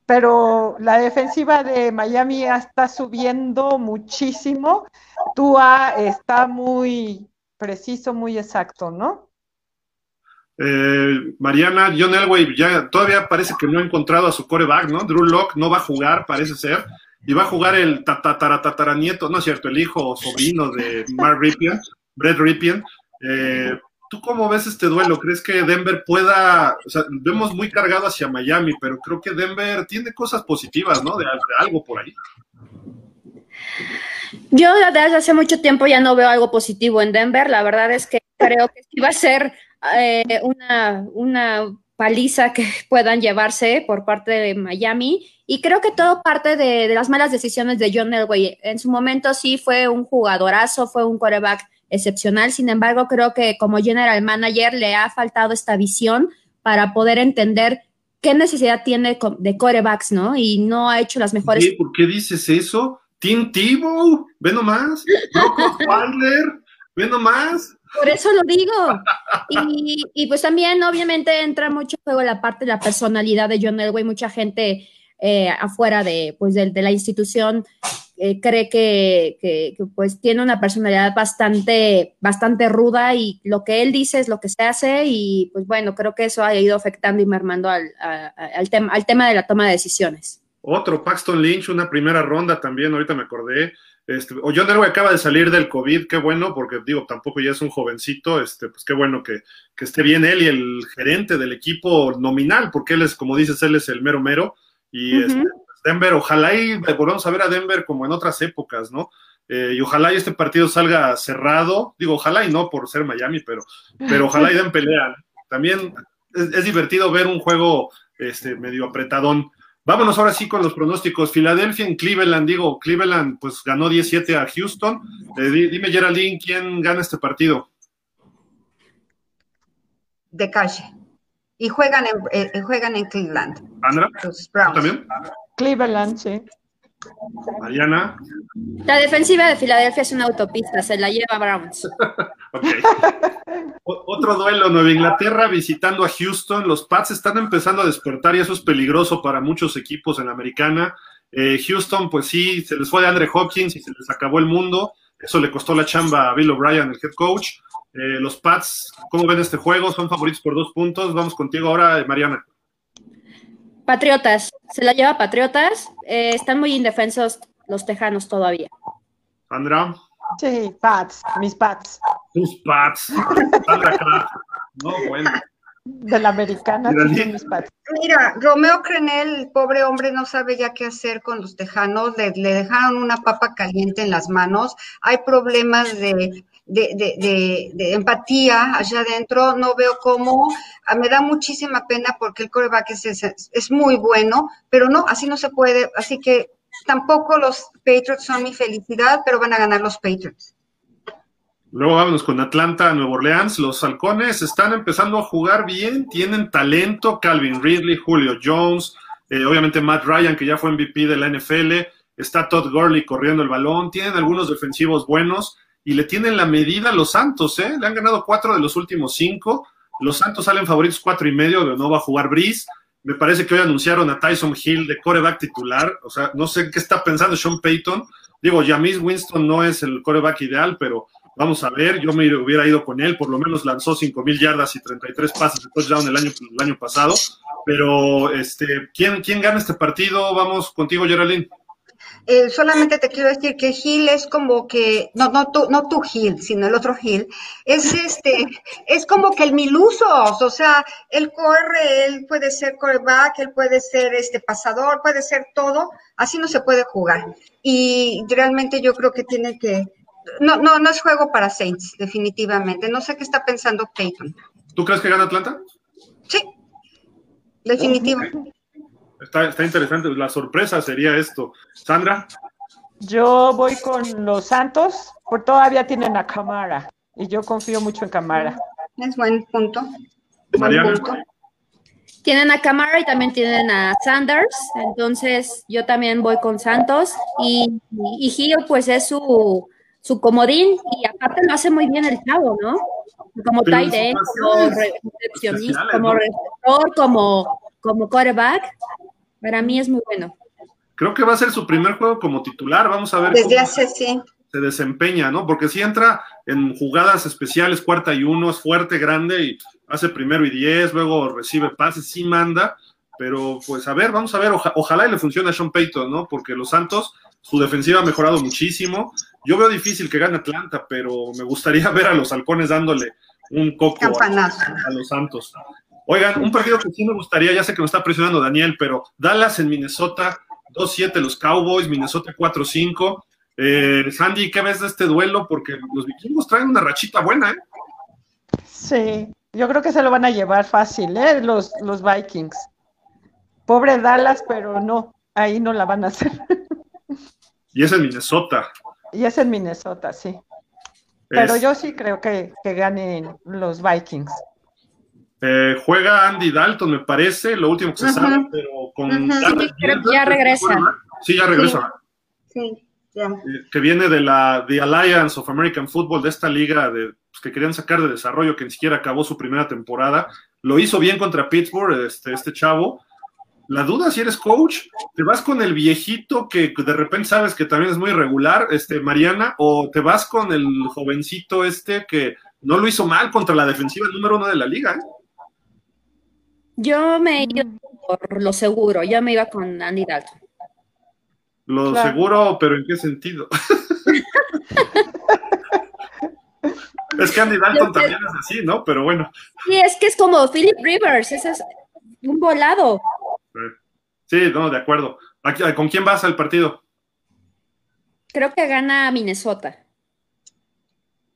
Pero la defensiva de Miami está subiendo muchísimo, Tua está muy preciso, muy exacto, ¿no? Eh, Mariana, John Elway ya todavía parece que no ha encontrado a su coreback, ¿no? Drew Locke no va a jugar, parece ser, y va a jugar el tataranieto, no es cierto, el hijo o sobrino de Mark Ripien, Brett Ripien. Eh, ¿Tú cómo ves este duelo? ¿Crees que Denver pueda, o sea, vemos muy cargado hacia Miami, pero creo que Denver tiene cosas positivas, ¿no? De, algo por ahí. Yo desde hace mucho tiempo ya no veo algo positivo en Denver. La verdad es que creo que sí va a ser eh, una, una paliza que puedan llevarse por parte de Miami. Y creo que todo parte de, de, las malas decisiones de John Elway. En su momento sí fue un jugadorazo, fue un quarterback excepcional. Sin embargo, creo que como general manager le ha faltado esta visión para poder entender qué necesidad tiene de quarterbacks, ¿no? Y no ha hecho las mejores. ¿Qué? ¿Por qué dices eso? Tim Tebow, ve nomás. Wilder, ve nomás. Por eso lo digo. Y, y, pues también, obviamente, entra mucho en juego la parte de la personalidad de John Elway. Mucha gente eh, afuera de, pues, de, de, la institución eh, cree que, que, que, pues, tiene una personalidad bastante, bastante ruda y lo que él dice es lo que se hace. Y pues bueno, creo que eso ha ido afectando y mermando al, a, al, tema, al tema de la toma de decisiones. Otro, Paxton Lynch, una primera ronda también, ahorita me acordé. Este, o John Elway acaba de salir del COVID, qué bueno, porque digo, tampoco ya es un jovencito, este, pues qué bueno que, que, esté bien él y el gerente del equipo nominal, porque él es, como dices, él es el mero mero. Y uh -huh. este, Denver, ojalá y volvamos a ver a Denver como en otras épocas, ¿no? Eh, y ojalá y este partido salga cerrado, digo, ojalá y no por ser Miami, pero, pero ojalá y den pelea. También es, es divertido ver un juego este, medio apretadón. Vámonos ahora sí con los pronósticos. Filadelfia en Cleveland, digo, Cleveland pues ganó 17 a Houston. Eh, dime, Geraldine, ¿quién gana este partido? De calle. Y juegan en, eh, juegan en Cleveland. ¿Andra? Los Browns. también? Cleveland, sí. Mariana. La defensiva de Filadelfia es una autopista, se la lleva Browns. Otro duelo, Nueva Inglaterra visitando a Houston. Los Pats están empezando a despertar y eso es peligroso para muchos equipos en la americana. Eh, Houston, pues sí, se les fue de Andre Hopkins y se les acabó el mundo. Eso le costó la chamba a Bill O'Brien, el head coach. Eh, los Pats, ¿cómo ven este juego? Son favoritos por dos puntos. Vamos contigo ahora, Mariana. Patriotas, se la lleva Patriotas. Eh, están muy indefensos los tejanos todavía. Andra. Sí, Pats, mis Pats. Tus Pats. Sandra. No, bueno. De la americana, sí, mis Pats. Mira, Romeo Crenel, el pobre hombre, no sabe ya qué hacer con los tejanos. Le, le dejaron una papa caliente en las manos. Hay problemas de de, de, de, de, empatía allá adentro, no veo cómo, me da muchísima pena porque el coreback es, es, es, muy bueno, pero no, así no se puede, así que tampoco los Patriots son mi felicidad, pero van a ganar los Patriots. Luego vámonos con Atlanta, Nueva Orleans. Los halcones están empezando a jugar bien, tienen talento. Calvin Ridley, Julio Jones, eh, obviamente Matt Ryan, que ya fue MVP de la NFL. Está Todd Gurley corriendo el balón. Tienen algunos defensivos buenos y le tienen la medida a los Santos, ¿eh? Le han ganado cuatro de los últimos cinco. Los Santos salen favoritos cuatro y medio, de no va a jugar Brice. Me parece que hoy anunciaron a Tyson Hill de coreback titular. O sea, no sé qué está pensando Sean Payton. Digo, Jamis Winston no es el coreback ideal, pero vamos a ver. Yo me hubiera ido con él. Por lo menos lanzó 5 mil yardas y 33 pases de touchdown el año, el año pasado. Pero, este, ¿quién, ¿quién gana este partido? Vamos contigo, Geraldine. Eh, solamente te quiero decir que Gil es como que, no, no tú, no tú Gil, sino el otro Gil, es este, es como que el milusos, o sea, él corre, él puede ser coreback, él puede ser este pasador, puede ser todo, así no se puede jugar. Y realmente yo creo que tiene que, no, no, no es juego para Saints, definitivamente. No sé qué está pensando Peyton. ¿Tú crees que gana Atlanta? Sí, definitivamente. Está, está interesante, la sorpresa sería esto. Sandra. Yo voy con los Santos, porque todavía tienen a Camara y yo confío mucho en Camara. Es buen punto. Mariana. Buen punto. Tienen a Camara y también tienen a Sanders, entonces yo también voy con Santos y, y Gil pues es su, su comodín y aparte lo hace muy bien el chavo, ¿no? Como tight end, como recepcionista, como receptor, como, como quarterback, para mí es muy bueno. Creo que va a ser su primer juego como titular. Vamos a ver Desde hace, sí. se desempeña, ¿no? Porque si entra en jugadas especiales, cuarta y uno, es fuerte, grande y hace primero y diez, luego recibe pases, sí manda, pero pues a ver, vamos a ver, oja- ojalá y le funcione a Sean Payton, ¿no? Porque los Santos, su defensiva ha mejorado muchísimo. Yo veo difícil que gane Atlanta, pero me gustaría ver a los halcones dándole un coco a los Santos. Oigan, un partido que sí me gustaría, ya sé que me está presionando Daniel, pero Dallas en Minnesota, 2-7 los Cowboys, Minnesota 4-5. Eh, Sandy, ¿qué ves de este duelo? Porque los vikingos traen una rachita buena, ¿eh? Sí, yo creo que se lo van a llevar fácil, ¿eh? Los, los Vikings. Pobre Dallas, pero no, ahí no la van a hacer. Y es en Minnesota. y es en Minnesota, sí. Pero Es- yo sí creo que, que ganen los Vikings. Eh, juega Andy Dalton, me parece, lo último que se sabe, pero con Sí, creo que ya regresa. Sí, ya regresa. Sí, ya. Eh, que viene de la The Alliance of American Football, de esta liga de, pues, que querían sacar de desarrollo, que ni siquiera acabó su primera temporada. Lo hizo bien contra Pittsburgh, este, este chavo. La duda si eres coach, te vas con el viejito que de repente sabes que también es muy irregular, este, Mariana, o te vas con el jovencito este que no lo hizo mal contra la defensiva número uno de la liga. ¿eh? Yo me he ido por lo seguro, yo me iba con Andy Dalton. Lo Claro. seguro, pero ¿en qué sentido? es que Andy Dalton también es así, ¿no? Pero bueno. Sí, es que es como Philip Rivers, ese es un volado. Sí, no, de acuerdo. ¿Con quién vas al partido? Creo que gana Minnesota.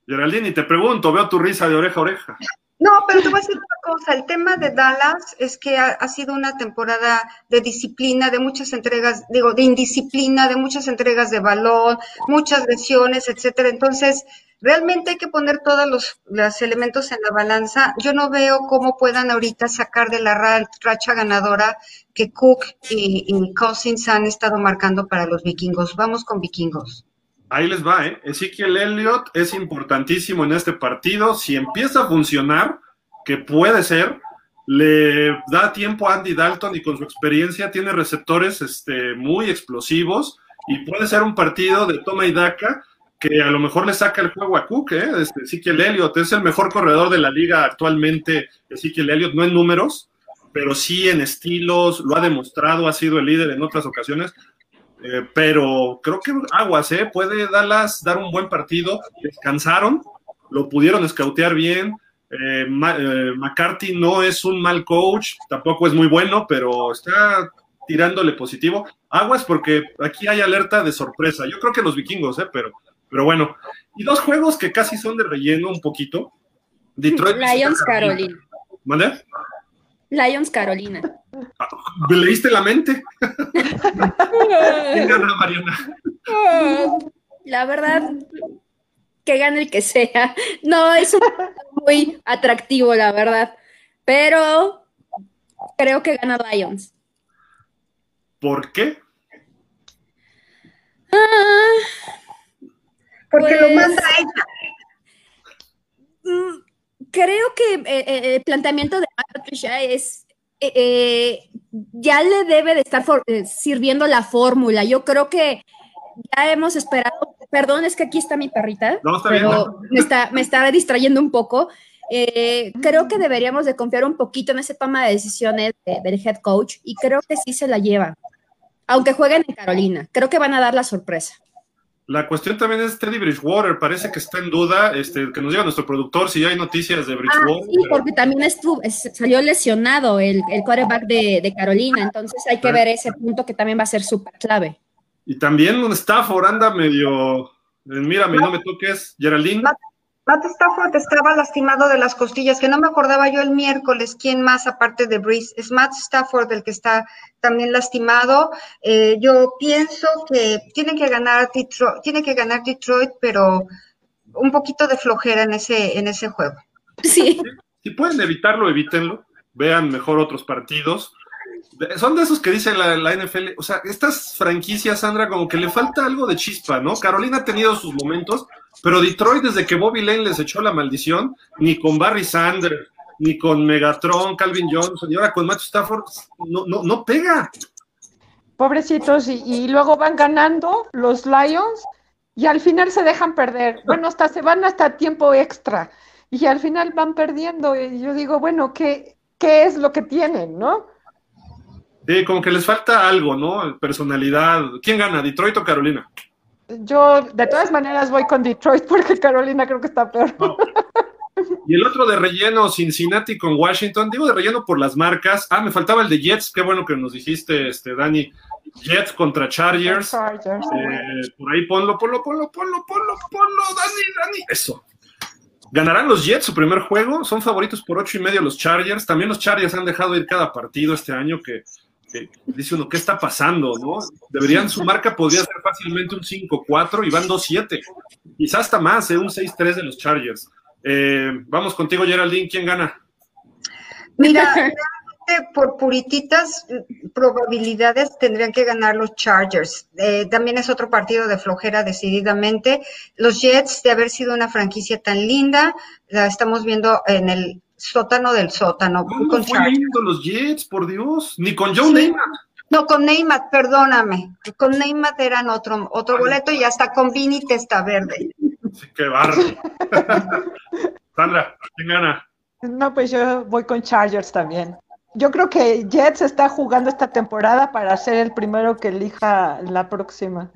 Geraldine, y te pregunto, veo tu risa de oreja a oreja. No, pero te voy a decir una cosa, el tema de Dallas es que ha, sido una temporada de disciplina, de muchas entregas, digo, de indisciplina, de muchas entregas de balón, muchas lesiones, etcétera. Entonces, realmente hay que poner todos los, elementos en la balanza. Yo no veo cómo puedan ahorita sacar de la ra- racha ganadora que Cook y, y Cousins han estado marcando para los vikingos. Vamos con vikingos. Ahí les va, ¿eh? Ezekiel Elliott es importantísimo en este partido. Si empieza a funcionar, que puede ser, le da tiempo a Andy Dalton y con su experiencia tiene receptores este, muy explosivos y puede ser un partido de toma y daca que a lo mejor le saca el juego a Cook, ¿eh? Este, Ezekiel Elliott es el mejor corredor de la liga actualmente, Ezekiel Elliott, no en números, pero sí en estilos, lo ha demostrado, ha sido el líder en otras ocasiones. Eh, pero creo que aguas, ¿eh? Puede Dallas dar un buen partido. Descansaron, lo pudieron escautear bien. Eh, Ma- eh, McCarthy no es un mal coach, tampoco es muy bueno, pero está tirándole positivo. Aguas porque aquí hay alerta de sorpresa. Yo creo que los vikingos, ¿eh? Pero, pero bueno. Y dos juegos que casi son de relleno un poquito. Detroit. Lions Carolina. ¿Mande? Lions Carolina. ¿Me leíste la mente? ¿Quién gana, Mariana? La verdad, que gane el que sea. No, es un muy atractivo, la verdad. Pero creo que gana Lions. ¿Por qué? Ah, Porque lo Pues- manda ella. Creo que eh, eh, el planteamiento de Patricia es eh, eh, ya le debe de estar eh, sirviendo la fórmula. Yo creo que ya hemos esperado, perdón, es que aquí está mi perrita, No, está pero bien. me está, me está distrayendo un poco. Eh, creo que deberíamos de confiar un poquito en esa toma de decisiones de- del head coach y creo que sí se la lleva. Aunque jueguen en Carolina, creo que van a dar la sorpresa. La cuestión también es Teddy Bridgewater, parece que está en duda, este, que nos diga nuestro productor si ya hay noticias de Ah, Bridgewater. sí, porque también estuvo, es- salió lesionado el, el quarterback de, de Carolina, entonces hay que ver ese punto que también va a ser súper clave. Y también un Stafford anda medio, mírame, no me toques, Geraldine. Matt Stafford estaba lastimado de las costillas, que no me acordaba yo el miércoles quién más aparte de Breeze. Es Matt Stafford el que está también lastimado. Eh, yo pienso que tiene que ganar Detroit, tiene que ganar Detroit, pero un poquito de flojera en ese, en ese juego. Sí, Si pueden evitarlo, evítenlo. Vean mejor otros partidos. Son de esos que dice la, la NFL. O sea, estas franquicias, Sandra, como que le falta algo de chispa, ¿no? Carolina ha tenido sus momentos, pero Detroit, desde que Bobby Lane les echó la maldición, ni con Barry Sanders, ni con Megatron, Calvin Johnson, y ahora con Matthew Stafford, no, no, no pega. Pobrecitos, y, y luego van ganando los Lions y al final se dejan perder. Bueno, hasta se van hasta tiempo extra y al final van perdiendo. Y yo digo, bueno, ¿qué, qué es lo que tienen, no? Sí, como que les falta algo, ¿no? Personalidad. ¿Quién gana, Detroit o Carolina? Yo de todas maneras voy con Detroit porque Carolina creo que está peor. Y el otro de relleno, Cincinnati con Washington. Digo de relleno por las marcas. Ah, me faltaba el de Jets. Qué bueno que nos dijiste, este, Dani. Jets contra Chargers. Chargers. Eh, por ahí ponlo, ponlo, ponlo, ponlo, ponlo, ponlo, Dani, Dani. Eso. Ganarán los Jets su primer juego. Son favoritos por ocho y medio los Chargers. También los Chargers han dejado ir cada partido este año que, que dice uno, ¿qué está pasando? ¿no? Deberían, su marca podría ser fácilmente un 5-4 y van 2-7. Quizás hasta más, ¿eh? un 6-3 de los Chargers. Eh, vamos contigo, Geraldine. ¿Quién gana? Mira, realmente por purititas probabilidades tendrían que ganar los Chargers. Eh, también es otro partido de flojera decididamente. Los Jets, de haber sido una franquicia tan linda, la estamos viendo en el sótano del sótano. ¿Cómo con fue lindo los Jets, por Dios? Ni con Joe Sí. Neymar. No, con Neymar, perdóname. Con Neymar eran otro, otro Ay. boleto y hasta con Vini Testa Verde. Sí, qué barro. Sandra, ¿quién gana? No, pues yo voy con Chargers también. Yo creo que Jets está jugando esta temporada para ser el primero que elija la próxima.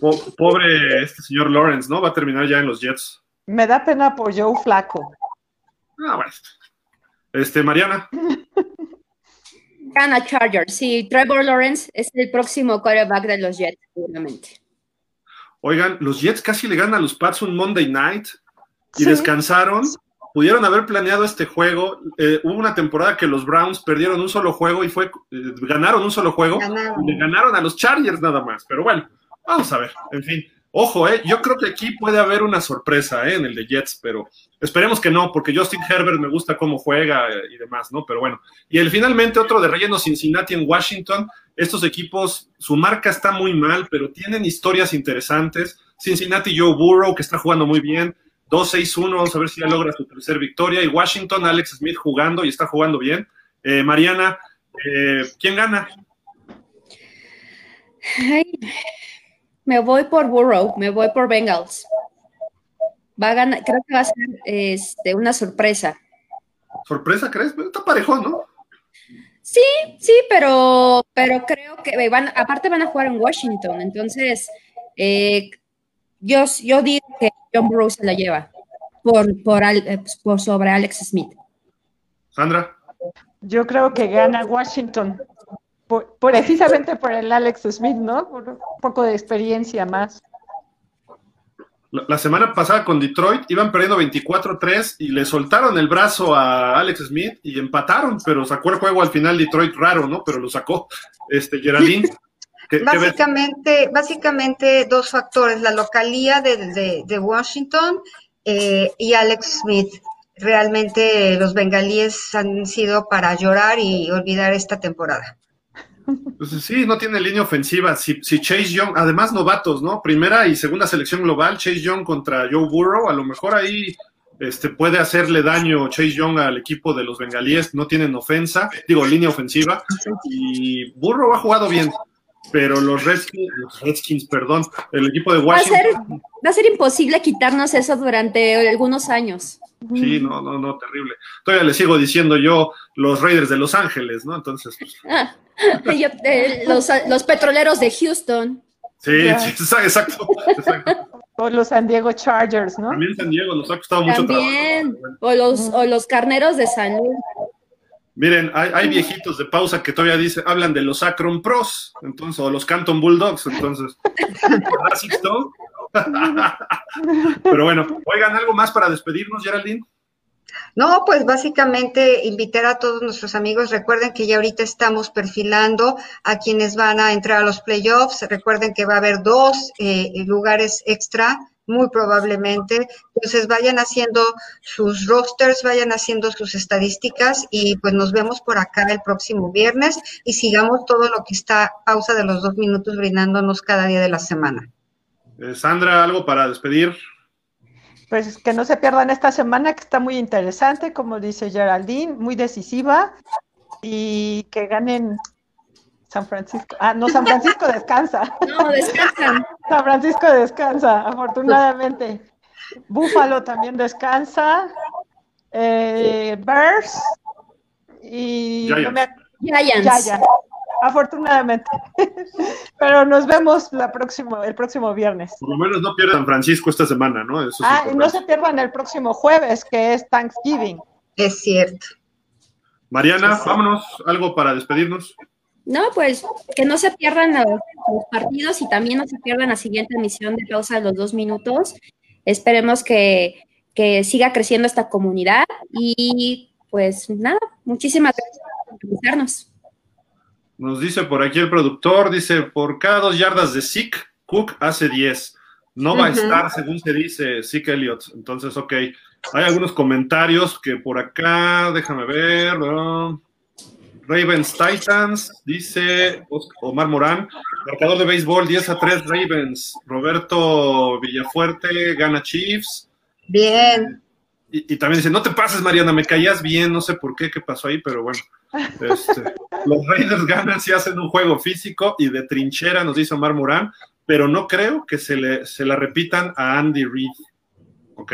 Po- pobre este señor Lawrence, ¿no? Va a terminar ya en los Jets. Me da pena por Joe Flaco. Ah, bueno. Este, Mariana. gana Chargers. Sí, Trevor Lawrence es el próximo quarterback de los Jets, seguramente. Oigan, los Jets casi le ganan a los Pats un Monday night y Sí. descansaron. Pudieron haber planeado este juego. Eh, hubo una temporada que los Browns perdieron un solo juego y fue eh, ganaron un solo juego. Ganaron. Y le ganaron a los Chargers nada más. Pero bueno, vamos a ver. En fin, ojo, eh, yo creo que aquí puede haber una sorpresa eh, en el de Jets, pero esperemos que no, porque Justin Herbert me gusta cómo juega y demás, ¿no? Pero bueno. Y el finalmente otro de relleno Cincinnati en Washington. Estos equipos, su marca está muy mal, pero tienen historias interesantes. Cincinnati Joe Burrow, que está jugando muy bien. 2-6-1, vamos a ver si ya logra su tercer victoria. Y Washington, Alex Smith jugando y está jugando bien. Eh, Mariana, eh, ¿quién gana? Me voy por Burrow, me voy por Bengals. Va a ganar, creo que va a ser este, una sorpresa. ¿Sorpresa, crees? Está parejo, ¿no? Sí, sí, pero, pero creo que eh, van, aparte van a jugar en Washington, entonces eh, yo, yo digo que John Burrow se la lleva por, por, eh, por sobre Alex Smith. Sandra. Yo creo que gana Washington. Por- precisamente por el Alex Smith, ¿no? Por un poco de experiencia más. La, semana pasada con Detroit iban perdiendo 24-3 y le soltaron el brazo a Alex Smith y empataron, pero sacó el juego al final Detroit raro, ¿no? Pero lo sacó este Geraldine. ¿Qué- qué ves? Básicamente, básicamente dos factores, la localía de, de- de Washington eh, y Alex Smith. Realmente los bengalíes han sido para llorar y olvidar esta temporada. Pues sí, no tiene línea ofensiva. Si, si Chase Young, además novatos, ¿no? Primera y segunda selección global, Chase Young contra Joe Burrow, a lo mejor ahí este, puede hacerle daño Chase Young al equipo de los bengalíes, no tienen ofensa, digo, línea ofensiva, y Burrow ha jugado bien, pero los Redskins, los Redskins, perdón, el equipo de Va a, ser, Washington, va a ser imposible quitarnos eso durante algunos años. Sí, no, no, no, terrible. Todavía le sigo diciendo yo los Raiders de Los Ángeles, ¿no? Entonces, pues, Ah, yo- eh, los, los petroleros de Houston. sí, sí, exacto, exacto. O los San Diego Chargers, ¿no? También San Diego nos ha costado mucho También. trabajo. O los, o los carneros de San Luis. Miren, hay, hay viejitos de pausa que todavía dicen, hablan de los Akron Pros, entonces, o los Canton Bulldogs, entonces. Pero bueno, oigan, ¿algo más para despedirnos, Geraldine? No, pues básicamente invitar a todos nuestros amigos. Recuerden que ya ahorita estamos perfilando a quienes van a entrar a los playoffs. Recuerden que va a haber dos eh, lugares extra, muy probablemente. Entonces vayan haciendo sus rosters, vayan haciendo sus estadísticas y pues nos vemos por acá el próximo viernes y sigamos todo lo que está pausa de los dos minutos brindándonos cada día de la semana. Eh, Sandra, ¿algo para despedir? Pues que no se pierdan esta semana, que está muy interesante, como dice Geraldine, muy decisiva, y que ganen San Francisco. Ah, no, San Francisco descansa. No, descansan. San Francisco descansa, afortunadamente. Búfalo también descansa. Eh, Bears y no me ac- Giants. Afortunadamente. Pero nos vemos la próximo, el próximo viernes. Por lo menos no pierdan San Francisco esta semana, ¿no? Eso es Ah, y no se pierdan el próximo jueves, que es Thanksgiving. Es cierto. Mariana, vámonos, algo para despedirnos. No, pues que no se pierdan los, los partidos y también no se pierdan la siguiente emisión de pausa de los dos minutos. Esperemos que, que siga creciendo esta comunidad y pues nada, muchísimas gracias por escucharnos. Nos dice por aquí el productor, dice, por cada dos yardas de Zeke, Cook hace 10. No va a estar, según se dice, Zeke Elliott. Entonces, ok. Hay algunos comentarios que por acá, déjame ver. Ravens Titans, dice Omar Morán, marcador de béisbol 10 a 3 Ravens. Roberto Villafuerte gana Chiefs. Bien. Y, y también dice, no te pases, Mariana, me caías bien, no sé por qué, qué pasó ahí, pero bueno. Este, los Raiders ganan si hacen un juego físico y de trinchera, nos dice Omar Morán, pero no creo que se, le, se la repitan a Andy Reid. ¿Ok?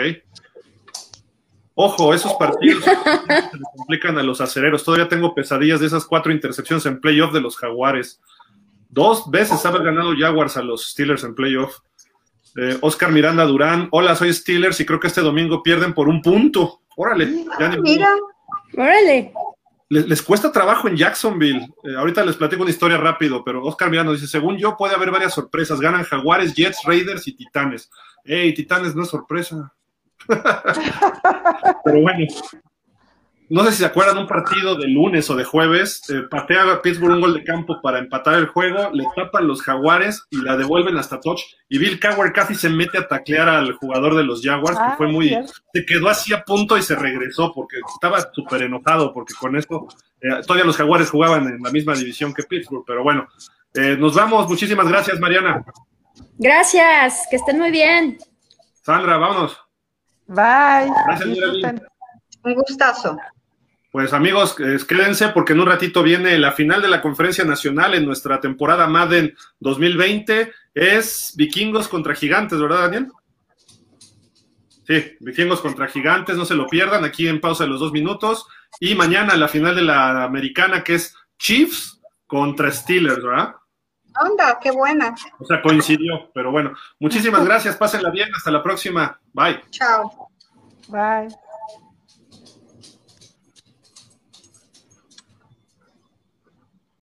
Ojo, esos partidos se le complican a los acereros. Todavía tengo pesadillas de esas cuatro intercepciones en playoff de los Jaguares. Dos veces haber ganado Jaguars a los Steelers en playoff. Eh, Oscar Miranda Durán, hola, soy Steelers y creo que este domingo pierden por un punto. Órale, ya ni. Mira, Órale. les, les cuesta trabajo en Jacksonville. Eh, ahorita les platico una historia rápido, pero Oscar Miranda dice, según yo puede haber varias sorpresas. Ganan Jaguares, Jets, Raiders y Titanes. Ey, Titanes no es sorpresa. pero bueno. No sé si se acuerdan un partido de lunes o de jueves, eh, patea a Pittsburgh un gol de campo para empatar el juego, le tapan los jaguares y la devuelven hasta touch. Y Bill Cowher casi se mete a taclear al jugador de los Jaguars, que Ah, fue muy, se quedó así a punto y se regresó porque estaba súper enojado porque con esto eh, todavía los jaguares jugaban en la misma división que Pittsburgh, pero bueno, eh, nos vamos, muchísimas gracias Mariana. Gracias, que estén muy bien. Sandra, vámonos. Bye. Gracias, un gustazo. Pues amigos, quédense porque en un ratito viene la final de la conferencia nacional en nuestra temporada Madden 2020. Es vikingos contra gigantes, ¿verdad, Daniel? Sí, vikingos contra gigantes, no se lo pierdan aquí en pausa de los dos minutos. Y mañana la final de la americana que es Chiefs contra Steelers, ¿verdad? Onda, qué buena. O sea, coincidió, pero bueno, muchísimas gracias, pásenla bien, hasta la próxima, bye. Chao. Bye.